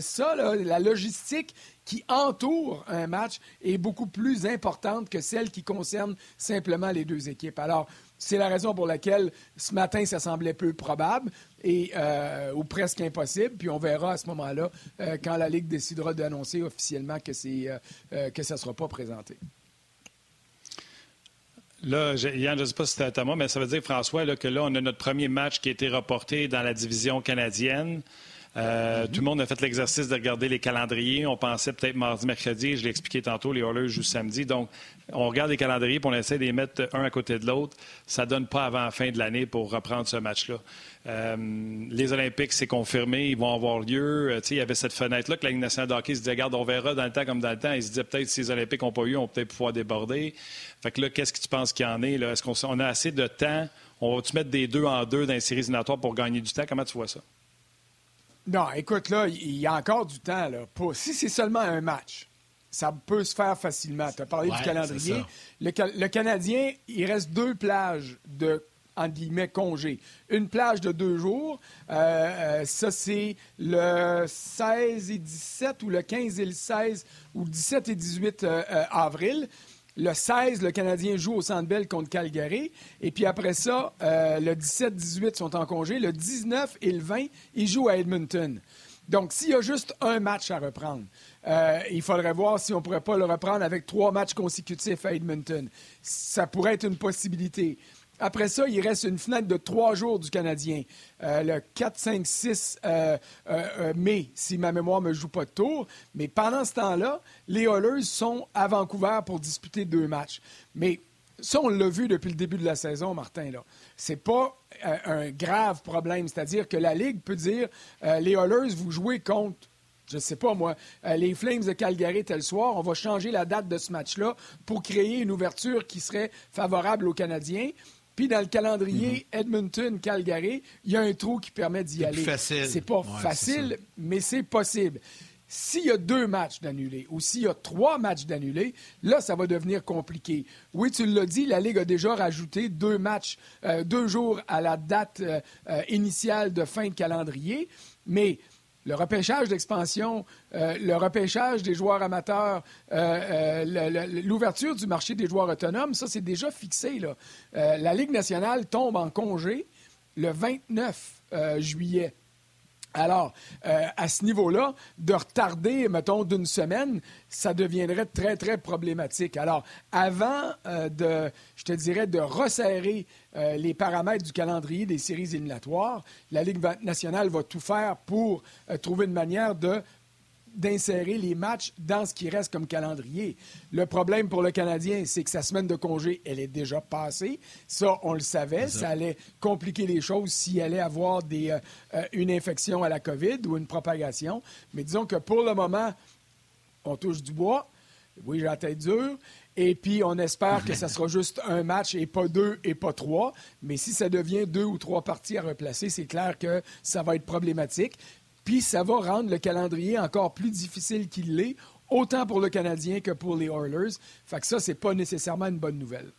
F: ça, la logistique qui entoure un match est beaucoup plus importante que celle qui concerne simplement les deux équipes. Alors, c'est la raison pour laquelle ce matin, ça semblait peu probable et, euh, ou presque impossible. Puis on verra à ce moment-là euh, quand la Ligue décidera d'annoncer officiellement que, c'est, euh, que ça ne sera pas présenté.
A: Là, Yann, je ne sais pas si c'était à moi, mais ça veut dire, François, que là, on a notre premier match qui a été reporté dans la division canadienne. Euh, tout le monde a fait l'exercice de regarder les calendriers. On pensait peut-être mardi, mercredi. Je l'ai expliqué tantôt, les Oilers jouent samedi. Donc, on regarde les calendriers et on essaie de les mettre un à côté de l'autre. Ça ne donne pas avant la fin de l'année pour reprendre ce match-là. Euh, les Olympiques, c'est confirmé, ils vont avoir lieu. Euh, il y avait cette fenêtre-là que la Ligue nationale de se disait, regarde, on verra dans le temps comme dans le temps. Ils se disaient peut-être si les Olympiques n'ont pas eu, on peut peut-être pouvoir déborder. Fait que là, qu'est-ce que tu penses qu'il y en est? Est-ce qu'on a assez de temps? On va-tu mettre des deux en deux dans les séries éliminatoires pour gagner du temps? Comment tu vois ça?
F: Non, écoute, là, il y a encore du temps. Là, Si c'est seulement un match, ça peut se faire facilement. Tu as parlé du calendrier. Le, Canadien, il reste deux plages de en guillemets, congé. Une plage de deux jours, euh, euh, ça c'est le 16 et 17 ou le 15 et le 16 ou le 17 et 18 euh, avril. Le 16, le Canadien joue au Centre contre Calgary. Et puis après ça, euh, le 17-18 sont en congé. Le 19 et le 20, ils jouent à Edmonton. Donc, s'il y a juste un match à reprendre, euh, il faudrait voir si on ne pourrait pas le reprendre avec trois matchs consécutifs à Edmonton. Ça pourrait être une possibilité. Après ça, il reste une fenêtre de trois jours du Canadien. Euh, le 4, 5, 6 mai, si ma mémoire ne me joue pas de tour. Mais pendant ce temps-là, les Oilers sont à Vancouver pour disputer deux matchs. Mais ça, on l'a vu depuis le début de la saison, Martin. Ce n'est pas euh, un grave problème. C'est-à-dire que la Ligue peut dire euh, les Oilers, vous jouez contre je ne sais pas moi, les Flames de Calgary tel soir, on va changer la date de ce match-là pour créer une ouverture qui serait favorable aux Canadiens. Puis dans le calendrier mhm. Edmonton-Calgary, il y a un trou qui permet d'y aller. C'est pas facile, mais c'est possible. S'il y a deux matchs d'annulés ou s'il y a trois matchs d'annulés, là, ça va devenir compliqué. Oui, tu l'as dit, la Ligue a déjà rajouté deux matchs, euh, deux jours à la date euh, euh, initiale de fin de calendrier, mais le repêchage d'expansion, euh, le repêchage des joueurs amateurs, euh, euh, l'ouverture du marché des joueurs autonomes, ça, c'est déjà fixé. La Ligue nationale tombe en congé le 29 juillet. Alors, à ce niveau-là, de retarder, mettons, d'une semaine, ça deviendrait très, très problématique. Alors, avant de, je te dirais, de resserrer euh, les paramètres du calendrier des séries éliminatoires. La Ligue nationale va tout faire pour euh, trouver une manière de d'insérer les matchs dans ce qui reste comme calendrier. Le problème pour le Canadien, c'est que sa semaine de congé, elle est déjà passée. Ça, on le savait. Ça. allait compliquer les choses s'il allait avoir des, euh, une infection à la COVID ou une propagation. Mais disons que pour le moment, on touche du bois. Oui, j'ai la tête dure. Et puis, on espère que ça sera juste un match et pas deux et pas trois. Mais si ça devient deux ou trois parties à replacer, c'est clair que ça va être problématique. Puis, ça va rendre le calendrier encore plus difficile qu'il l'est, autant pour le Canadien que pour les Oilers. Fait que ça, c'est pas nécessairement une bonne nouvelle.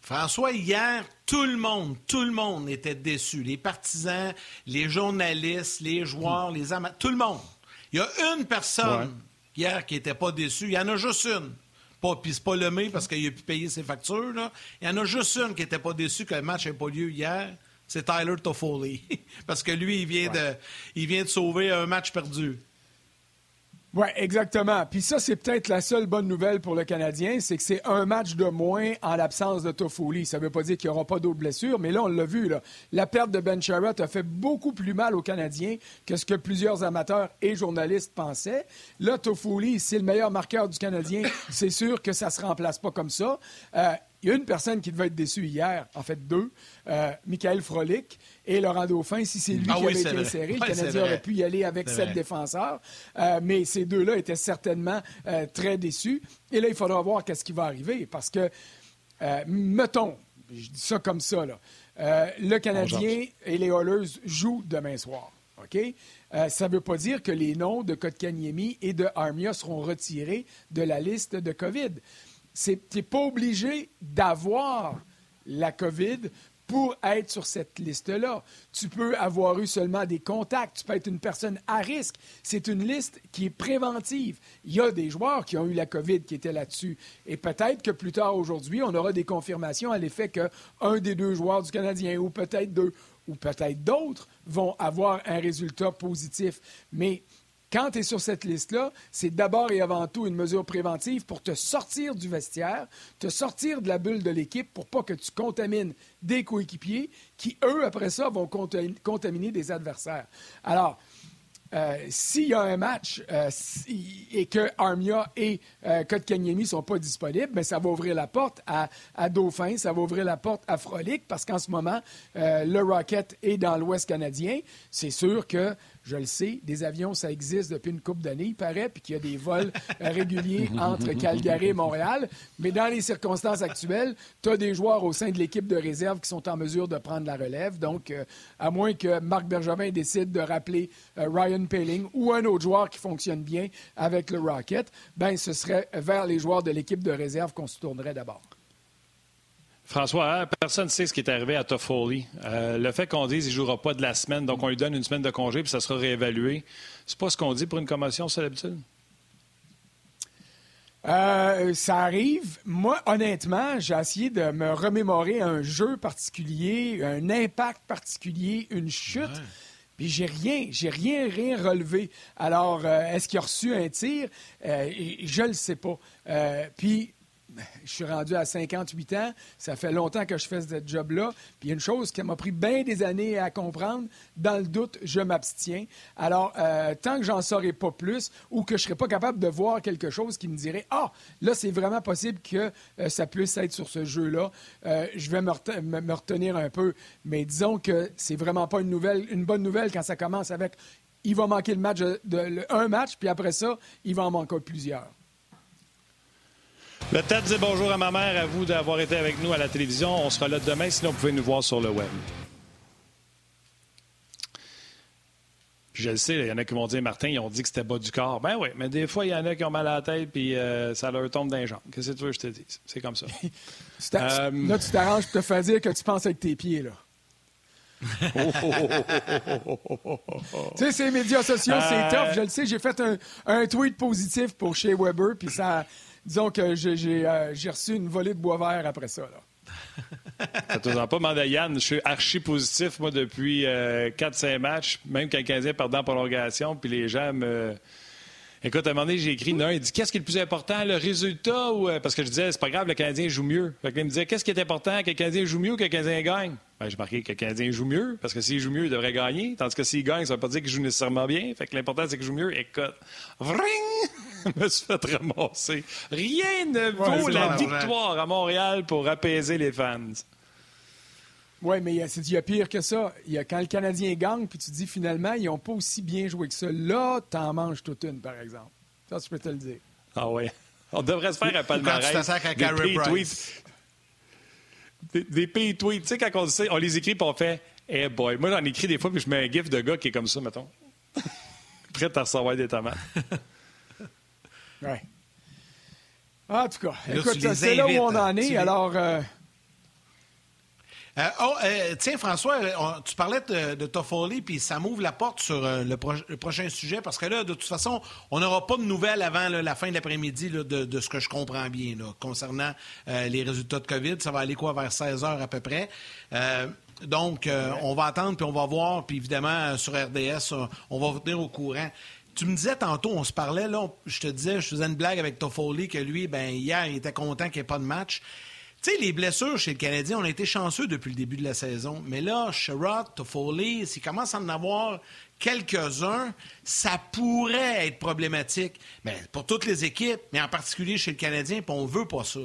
B: François, hier, tout le monde, tout le monde était déçu. Les partisans, les journalistes, les joueurs, les amateurs, tout le monde. Il y a une personne hier qui n'était pas déçue. Il y en a juste une. Pas, puis c'est pas le mai parce qu'il a pu payer ses factures. Là. Il y en a juste une qui n'était pas déçue que le match n'ait pas lieu hier. C'est Tyler Toffoli. parce que lui, il vient, de, il vient de sauver un match perdu.
F: Oui, exactement. Puis ça, c'est peut-être la seule bonne nouvelle pour le Canadien, c'est que c'est un match de moins en l'absence de Toffoli. Ça ne veut pas dire qu'il n'y aura pas d'autres blessures, mais là, on l'a vu. Là. La perte de Ben Sherratt a fait beaucoup plus mal aux Canadiens que ce que plusieurs amateurs et journalistes pensaient. Là, Toffoli, c'est le meilleur marqueur du Canadien. C'est sûr que ça ne se remplace pas comme ça. Euh, il y a une personne qui devait être déçue hier, en fait deux, euh, Michael Frolic et Laurent Dauphin. Si c'est lui
B: ah
F: qui
B: oui,
F: avait été
B: vrai.
F: inséré, le Canadien aurait pu y aller avec sept
B: vrai.
F: défenseurs. Euh, mais ces deux-là étaient certainement euh, très déçus. Et là, il faudra voir qu'est-ce qui va arriver. Parce que, euh, mettons, je dis ça comme ça, là, euh, le Canadien et les Oilers jouent demain soir. OK? Euh, ça ne veut pas dire que les noms de Kotkaniemi et de Armia seront retirés de la liste de COVID. Tu n'es pas obligé d'avoir la COVID pour être sur cette liste-là. Tu peux avoir eu seulement des contacts, tu peux être une personne à risque. C'est une liste qui est préventive. Il y a des joueurs qui ont eu la COVID qui étaient là-dessus. Et peut-être que plus tard aujourd'hui, on aura des confirmations à l'effet qu'un des deux joueurs du Canadien, ou peut-être deux, ou peut-être d'autres, vont avoir un résultat positif. Mais quand tu es sur cette liste-là, c'est d'abord et avant tout une mesure préventive pour te sortir du vestiaire, te sortir de la bulle de l'équipe pour pas que tu contamines des coéquipiers qui, eux, après ça, vont contam- contaminer des adversaires. Alors, euh, s'il y a un match euh, et que Armia et euh, Kotkaniemi ne sont pas disponibles, ben, ça va ouvrir la porte à, à Dauphin, ça va ouvrir la porte à Frolic, parce qu'en ce moment, euh, le Rocket est dans l'Ouest canadien. C'est sûr que, je le sais, des avions, ça existe depuis une couple d'années, il paraît, puis qu'il y a des vols réguliers entre Calgary et Montréal. Mais dans les circonstances actuelles, tu as des joueurs au sein de l'équipe de réserve qui sont en mesure de prendre la relève. Donc, euh, à moins que Marc Bergevin décide de rappeler euh, Ryan Paling ou un autre joueur qui fonctionne bien avec le Rocket, ben ce serait vers les joueurs de l'équipe de réserve qu'on se tournerait d'abord.
A: François, hein, personne ne sait ce qui est arrivé à Toffoli. Euh, le fait qu'on dise qu'il ne jouera pas de la semaine, donc on lui donne une semaine de congé puis ça sera réévalué, c'est pas ce qu'on dit pour une commotion, c'est l'habitude?
F: Euh, ça arrive. Moi, honnêtement, j'ai essayé de me remémorer un jeu particulier, un impact particulier, une chute. Puis j'ai rien, j'ai rien, rien relevé. Alors, euh, est-ce qu'il a reçu un tir? Euh, je le sais pas. Euh, puis, je suis rendu à 58 ans. Ça fait longtemps que je fais ce job-là. Puis une chose qui m'a pris bien des années à comprendre. Dans le doute, je m'abstiens. Alors, euh, tant que j'en saurai pas plus ou que je serai pas capable de voir quelque chose qui me dirait Ah, là, c'est vraiment possible que euh, ça puisse être sur ce jeu-là, euh, je vais me, rete- me- me retenir un peu. Mais disons que c'est vraiment pas une, nouvelle, une bonne nouvelle quand ça commence avec il va manquer le match de, un match, puis après ça, il va en manquer plusieurs.
A: Le de dire bonjour à ma mère, à vous d'avoir été avec nous à la télévision. On sera là demain, sinon vous pouvez nous voir sur le web. Je le sais, il y en a qui vont dire, Martin, ils ont dit que c'était bas du corps. Ben oui, mais des fois, il y en a qui ont mal à la tête puis euh, ça leur tombe dans les jambes. Qu'est-ce que tu veux que je te dise? C'est comme ça. Euh,
F: Là, tu t'arranges pour te faire dire que tu penses avec tes pieds, là. Tu sais, ces médias sociaux, c'est
A: Euh,
F: tough. Je le sais, j'ai fait un, un tweet positif pour Shea Weber, puis ça... Disons que euh, j'ai reçu une volée de bois vert après ça, là.
A: Faites-en pas, demande à Yann. Je suis archi positif, moi, depuis 4-5 matchs, même quand le Canadien perdant en prolongation, puis les gens me. Écoute, à un moment donné, j'ai écrit un, il dit Qu'est-ce qui est le plus important, le résultat ou. euh, Parce que je disais, c'est pas grave, le Canadien joue mieux. Fait que il me disait Qu'est-ce qui est important, que le Canadien joue mieux ou que le Canadien gagne? Ben, J'ai marqué que le Canadien joue mieux, parce que s'il joue mieux, il devrait gagner. Tandis que s'il gagne, ça veut pas dire qu'il joue nécessairement bien. Fait que l'important, c'est qu'il joue mieux. Écoute, vring me suis fait ramasser. Rien ne vaut la
B: vrai.
A: victoire à Montréal pour apaiser les fans.
F: Oui, mais il y a- c'est- il y a pire que ça. Il y a, quand le Canadien gagne, puis tu dis finalement, ils n'ont pas aussi bien joué que ça. Là, t'en manges toute une, par exemple. Ça, je peux te le dire.
A: Ah ouais. On devrait se faire un
B: Quand tu
A: palmarès.
B: à
A: des
B: Carey Price.
A: tweets. Des, des pay tweets. Tu sais, quand on, sait- on les écrit puis on fait Hey boy. Moi, j'en écris des fois puis je mets un gif de gars qui est comme ça, mettons. Prêt à recevoir des tomates.
F: En tout cas,
B: Là,
F: écoute, c'est là où on en est. Alors, euh,
B: Euh, oh, euh, tiens, François, tu parlais de, Toffoli, puis ça m'ouvre la porte sur le, prochain sujet, parce que là, de toute façon, on n'aura pas de nouvelles avant la fin de l'après-midi de, ce que je comprends bien concernant les résultats de COVID. Ça va aller quoi, vers 16 heures à peu près? donc, on va attendre, puis on va voir, puis évidemment, sur RDS, on va vous tenir au courant. Tu me disais tantôt, on se parlait, là, je te disais, je faisais une blague avec Toffoli que lui, ben hier, il était content qu'il n'y ait pas de match. Tu sais, les blessures chez le Canadien, on a été chanceux depuis le début de la saison. Mais là, Sherrod, Toffoli, s'il commence à en avoir quelques-uns, ça pourrait être problématique. Mais pour toutes les équipes, mais en particulier chez le Canadien, puis on veut pas ça.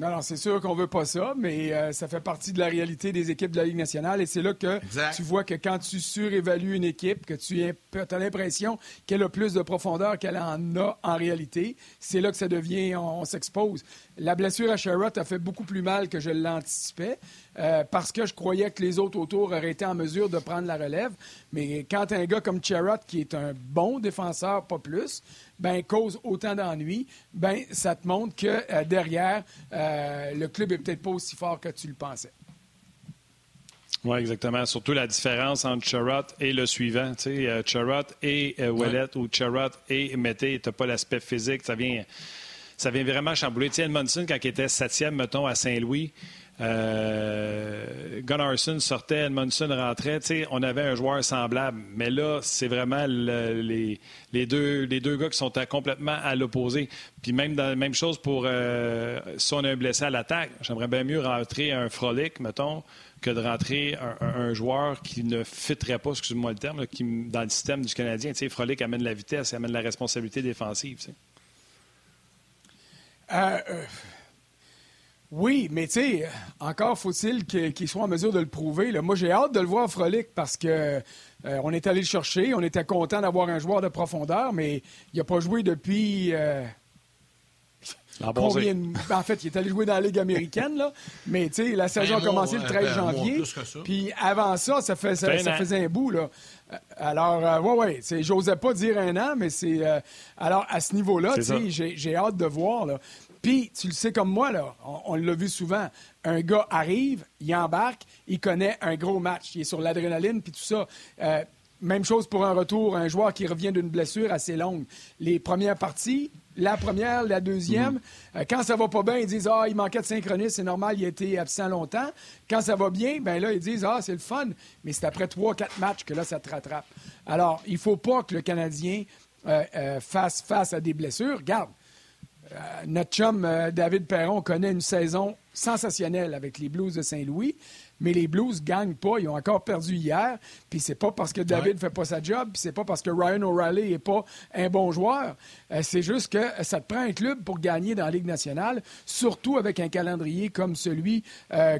F: Non, non, c'est sûr qu'on veut pas ça, mais euh, ça fait partie de la réalité des équipes de la Ligue nationale. Et c'est là que tu vois que quand tu surévalues une équipe, que tu as l'impression qu'elle a plus de profondeur qu'elle en a en réalité, c'est là que ça devient, on, s'expose. La blessure à Sherrod a fait beaucoup plus mal que je l'anticipais. Euh, parce que je croyais que les autres autour auraient été en mesure de prendre la relève. Mais quand un gars comme Cherrott, qui est un bon défenseur, pas plus, ben, cause autant d'ennuis, ben, ça te montre que euh, derrière, euh, le club est peut-être pas aussi fort que tu le pensais.
A: Oui, exactement. Surtout la différence entre Charrot et le suivant. Tu sais, et Wallet ou Charrot et Mété, tu n'as pas l'aspect physique. Ça vient, ça vient vraiment chambouler. Tu sais, Edmondson, quand il était septième, mettons, à Saint-Louis, euh, Gunnarson sortait, Edmondson rentrait. On avait un joueur semblable. Mais là, c'est vraiment les, deux, les deux gars qui sont complètement à l'opposé. Puis même dans, même chose pour euh, si on a un blessé à l'attaque. J'aimerais bien mieux rentrer un frolic, mettons, que de rentrer un, joueur qui ne fitterait pas, excusez-moi le terme, qui, dans le système du Canadien. sais, frolic amène la vitesse, amène la responsabilité défensive.
F: Euh, euh oui, mais tu sais, encore faut-il qu'il soit en mesure de le prouver. Moi, j'ai hâte de le voir Frolic parce que euh, on est allé le chercher. On était content d'avoir un joueur de profondeur, mais il n'a pas joué depuis. Euh, combien En fait, il est allé jouer dans la Ligue américaine, là. Mais tu sais, la saison a commencé le 13 janvier. Puis avant ça, ça, faisait un bout, là. Euh, alors, ouais, ouais. J'osais pas dire un an, mais c'est. alors, à ce niveau-là, j'ai hâte de voir, là. Puis, tu le sais comme moi, là, on, l'a vu souvent. Un gars arrive, il embarque, il connaît un gros match, il est sur l'adrénaline, puis tout ça. Euh, même chose pour un retour, un joueur qui revient d'une blessure assez longue. Les premières parties, la première, la deuxième, mhm. euh, quand ça va pas bien, ils disent Ah, il manquait de synchronisme, c'est normal, il a été absent longtemps. Quand ça va bien, ben là, ils disent Ah, c'est le fun. Mais c'est après trois, quatre matchs que là, ça te rattrape. Alors, il faut pas que le Canadien euh, fasse face à des blessures. Regarde, euh, notre chum euh, David Perron connaît une saison sensationnelle avec les Blues de Saint-Louis, mais les Blues gagnent pas. Ils ont encore perdu hier. Puis c'est pas parce que David ne fait pas sa job, puis c'est pas parce que Ryan O'Reilly est pas un bon joueur. Euh, c'est juste que ça te prend un club pour gagner dans la Ligue nationale, surtout avec un calendrier comme celui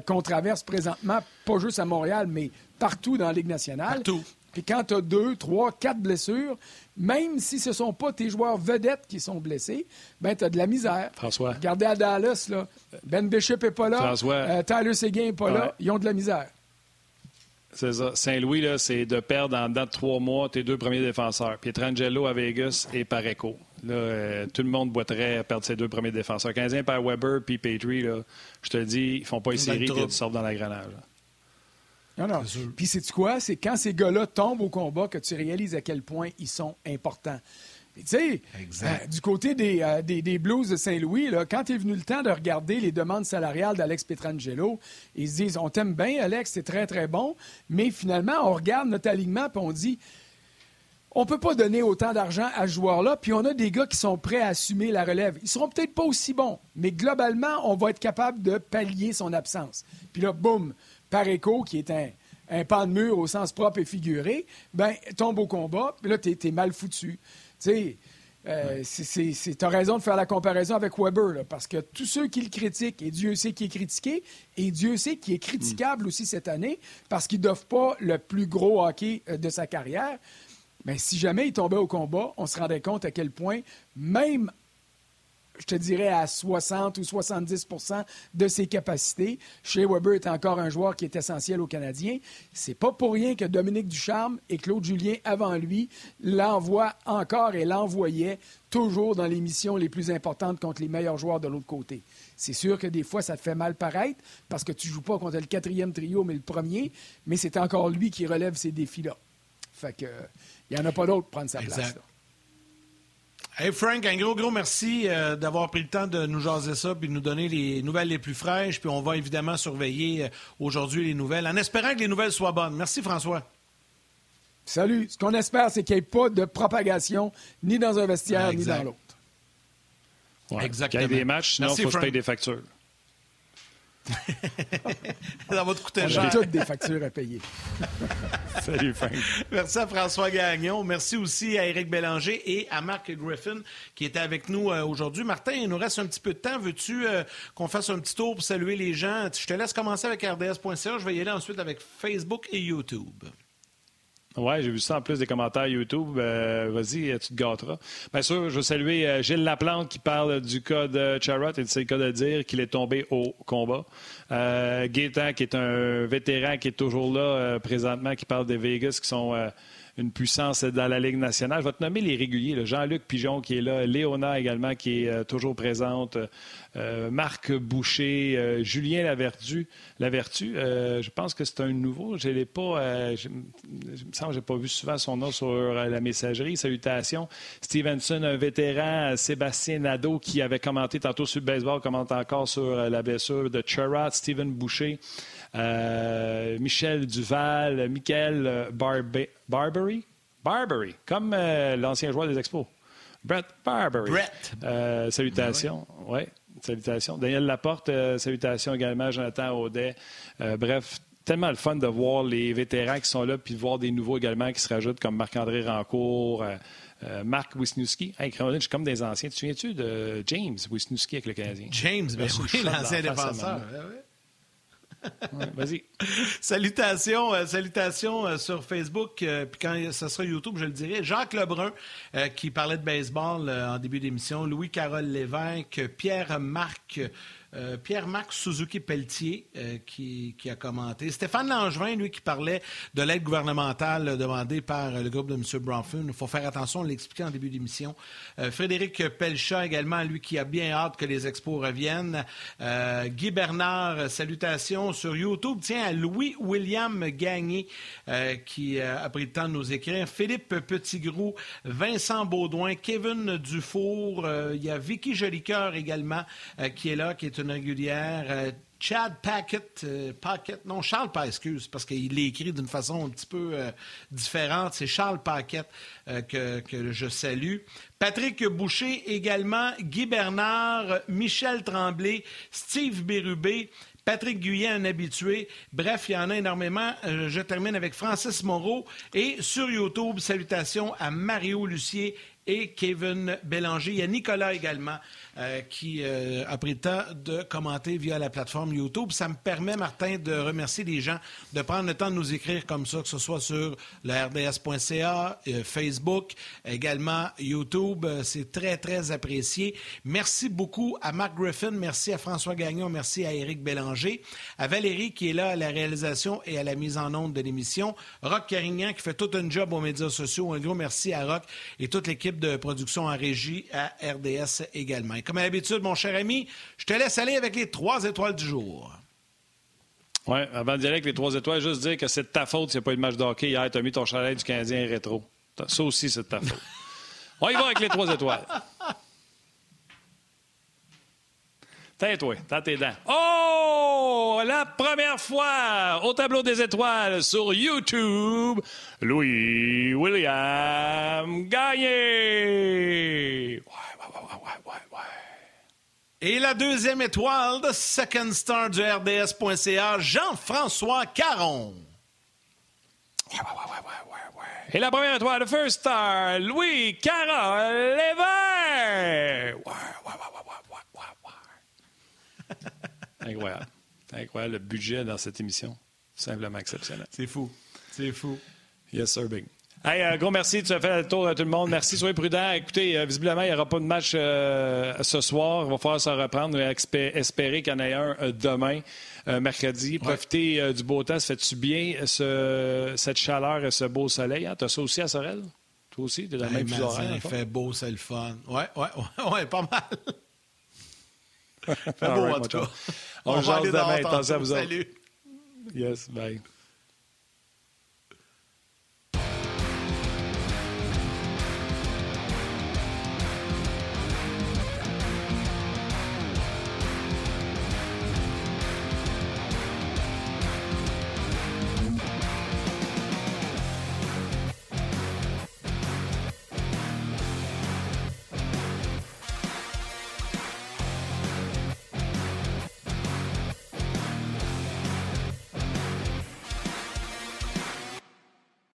F: qu'on traverse présentement, pas juste à Montréal, mais partout dans la Ligue nationale.
B: Partout.
F: Puis quand tu as deux, trois, quatre blessures, même si ce ne sont pas tes joueurs vedettes qui sont blessés, ben tu as de la misère.
A: François.
F: Regardez à Dallas, là. Ben Bishop n'est pas là.
A: François.
F: Euh, Tyler Seguin n'est pas là. Ils ont de la misère.
A: C'est ça. Saint-Louis, c'est de perdre en dedans de trois mois tes deux premiers défenseurs. Pietrangelo à Vegas et Pareco. Là, euh, tout le monde boiterait perdre ses deux premiers défenseurs. Canadien par Weber puis Petrie, là, je te dis, ils font pas une série et ils sortent dans la grenade.
F: Non, non. Puis c'est quoi? C'est quand ces gars-là tombent au combat que tu réalises à quel point ils sont importants. Tu sais, euh, du côté euh, des, des, Blues de Saint-Louis, quand est venu le temps de regarder les demandes salariales d'Alex Petrangelo, ils se disent On t'aime bien, Alex, c'est très, très bon, mais finalement, on regarde notre alignement et on dit on peut pas donner autant d'argent à ce joueur-là, puis on a des gars qui sont prêts à assumer la relève. Ils seront peut-être pas aussi bons, mais globalement, on va être capable de pallier son absence. Puis là, boum, Pareco, qui est un, un pan de mur au sens propre et figuré, ben tombe au combat, puis là, tu es, mal foutu. Tu sais, euh, raison de faire la comparaison avec Weber, parce que tous ceux qui le critiquent, et Dieu sait qui est critiqué, et Dieu sait qui est critiquable aussi cette année, parce qu'il ne pas le plus gros hockey euh, de sa carrière, mais ben, si jamais il tombait au combat, on se rendrait compte à quel point, même je te dirais, à 60 ou 70% de ses capacités. Shea Weber est encore un joueur qui est essentiel aux Canadiens. C'est pas pour rien que Dominique Ducharme et Claude Julien, avant lui, l'envoient encore et l'envoyaient toujours dans les missions les plus importantes contre les meilleurs joueurs de l'autre côté. C'est sûr que des fois, ça te fait mal paraître parce que tu joues pas contre le quatrième trio, mais le premier, mais c'est encore lui qui relève ces défis-là. Fait que, il n'y en a pas d'autre pour prendre sa place.
B: Hey Frank, un gros, gros merci euh, d'avoir pris le temps de nous jaser ça puis de nous donner les nouvelles les plus fraîches. Puis on va évidemment surveiller euh, aujourd'hui les nouvelles en espérant que les nouvelles soient bonnes. Merci François.
F: Salut. Ce qu'on espère, c'est qu'il n'y ait pas de propagation ni dans un vestiaire ni dans l'autre.
A: Exactement. Qu'il y ait des matchs, sinon il faut que je paye des factures.
B: ça va te coûter
F: On a toutes des factures à payer.
A: Salut, Frank.
B: Merci à François Gagnon. Merci aussi à Éric Bélanger et à Marc Griffin qui était avec nous euh, aujourd'hui. Martin, il nous reste un petit peu de temps. Veux-tu euh, qu'on fasse un petit tour pour saluer les gens? Je te laisse commencer avec RDS.ca. Je vais y aller ensuite avec Facebook et YouTube.
A: Oui, j'ai vu ça en plus des commentaires YouTube. Euh, vas-y, tu te gâteras. Bien sûr, je veux saluer euh, Gilles Laplante qui parle du cas de Charrot et c'est le cas de dire qu'il est tombé au combat. Euh, qui est un vétéran qui est toujours là euh, présentement, qui parle des Vegas, qui sont une puissance dans la Ligue nationale. Je vais te nommer les réguliers. Jean-Luc Pigeon qui est là, Léona également qui est toujours présente, euh, Marc Boucher, euh, Julien Lavertu. Lavertu, euh, je pense que c'est un nouveau. Je l'ai pas. je, me semble que j'ai pas vu souvent son nom sur la messagerie. Salutations. Stevenson, un vétéran. Sébastien Nadeau qui avait commenté tantôt sur le baseball, commente encore sur la blessure de Charat. Steven Boucher. Michel Duval, Michael Barbary, Barbary, comme l'ancien joueur des Expos. Brett Barbary.
B: Brett.
A: salutations. Ouais. Salutations. Daniel Laporte, euh, salutations également. Jonathan Audet. Euh, bref, tellement le fun de voir les vétérans qui sont là, puis de voir des nouveaux également qui se rajoutent, comme Marc-André Rancourt, euh, Marc Wisniewski. Hey, je suis comme des anciens. Tu te souviens-tu de James Wisniewski avec le Canadien?
B: James, bien oui, l'ancien défenseur.
A: Vas-y.
B: salutations, euh, salutations euh, sur Facebook. Euh, puis quand ce sera YouTube, je le dirai. Jacques Lebrun, qui parlait de baseball en début d'émission. Louis-Carole Lévesque. Pierre-Marc euh, Pierre-Marc Suzuki-Pelletier euh, qui, a commenté. Stéphane Langevin, lui, qui parlait de l'aide gouvernementale demandée par le groupe de M. Bronfman. Il faut faire attention, on l'expliquait en début d'émission. Euh, Frédéric Pelchat également, lui, qui a bien hâte que les expos reviennent. Guy Bernard, salutations sur YouTube. Tiens, Louis-William Gagné, qui a pris le temps de nous écrire. Philippe Petitgrou, Vincent Baudouin, Kevin Dufour. Il y a Vicky Jolicoeur également, qui est là, qui est une régulière. Euh, Chad Packett, euh, Packett, non, Charles Paquette, excuse, parce qu'il est écrit d'une façon un petit peu euh, différente. C'est Charles Paquette que, que, je salue. Patrick Boucher également, Guy Bernard, Michel Tremblay, Steve Bérubé, Patrick Guyen, un habitué. Bref, il y en a énormément. je termine avec Francis Moreau. Et sur YouTube, salutations à Mario Lucier et Kevin Bélanger. Il y a Nicolas également euh, qui euh, a pris le temps de commenter via la plateforme YouTube. Ça me permet, Martin, de remercier les gens de prendre le temps de nous écrire comme ça, que ce soit sur le rds.ca, euh, Facebook, également YouTube. C'est très, très apprécié. Merci beaucoup à Mark Griffin, merci à François Gagnon, merci à Éric Bélanger, à Valérie qui est là à la réalisation et à la mise en onde de l'émission, Rock Carignan qui fait tout un job aux médias sociaux. Un gros merci à Rock et toute l'équipe de production en régie à RDS également comme à l'habitude, mon cher ami, je te laisse aller avec les trois étoiles du jour.
A: Oui, avant de dire avec les trois étoiles, juste dire que c'est de ta faute s'il n'y a pas eu de match de hockey hier. Tu as mis ton chalet du Canadien rétro. Ça aussi, c'est de ta faute. On y va avec les trois étoiles. Tais-toi, t'as tes dents. Oh! La première fois au tableau des étoiles sur YouTube, Louis William Gagné.
B: Et la deuxième étoile de Second Star du RDS.ca, Jean-François Caron.
A: Et la première étoile de First Star, Louis Caron Lévesque. Incroyable. Incroyable le budget dans cette émission. Simplement exceptionnel.
B: C'est fou. C'est fou.
A: Yes, sir, Big. Hey, un gros merci, tu as fait le tour de tout le monde. Merci, soyez prudents. Écoutez, euh, visiblement, il n'y aura pas de match euh, ce soir. Il va falloir se reprendre et espérer qu'il y en ait un euh, demain, mercredi. Profitez du beau temps. Ça fait-tu bien cette chaleur et ce beau soleil? Hein? Tu as ça aussi à Sorel? Toi aussi? Tu la même
B: Il fait beau, c'est le fun. Ouais, ouais, ouais, ouais pas mal. fait beau, en tout cas.
A: On, On va aller demain. Attention à vous
B: Salut.
A: Yes, bye.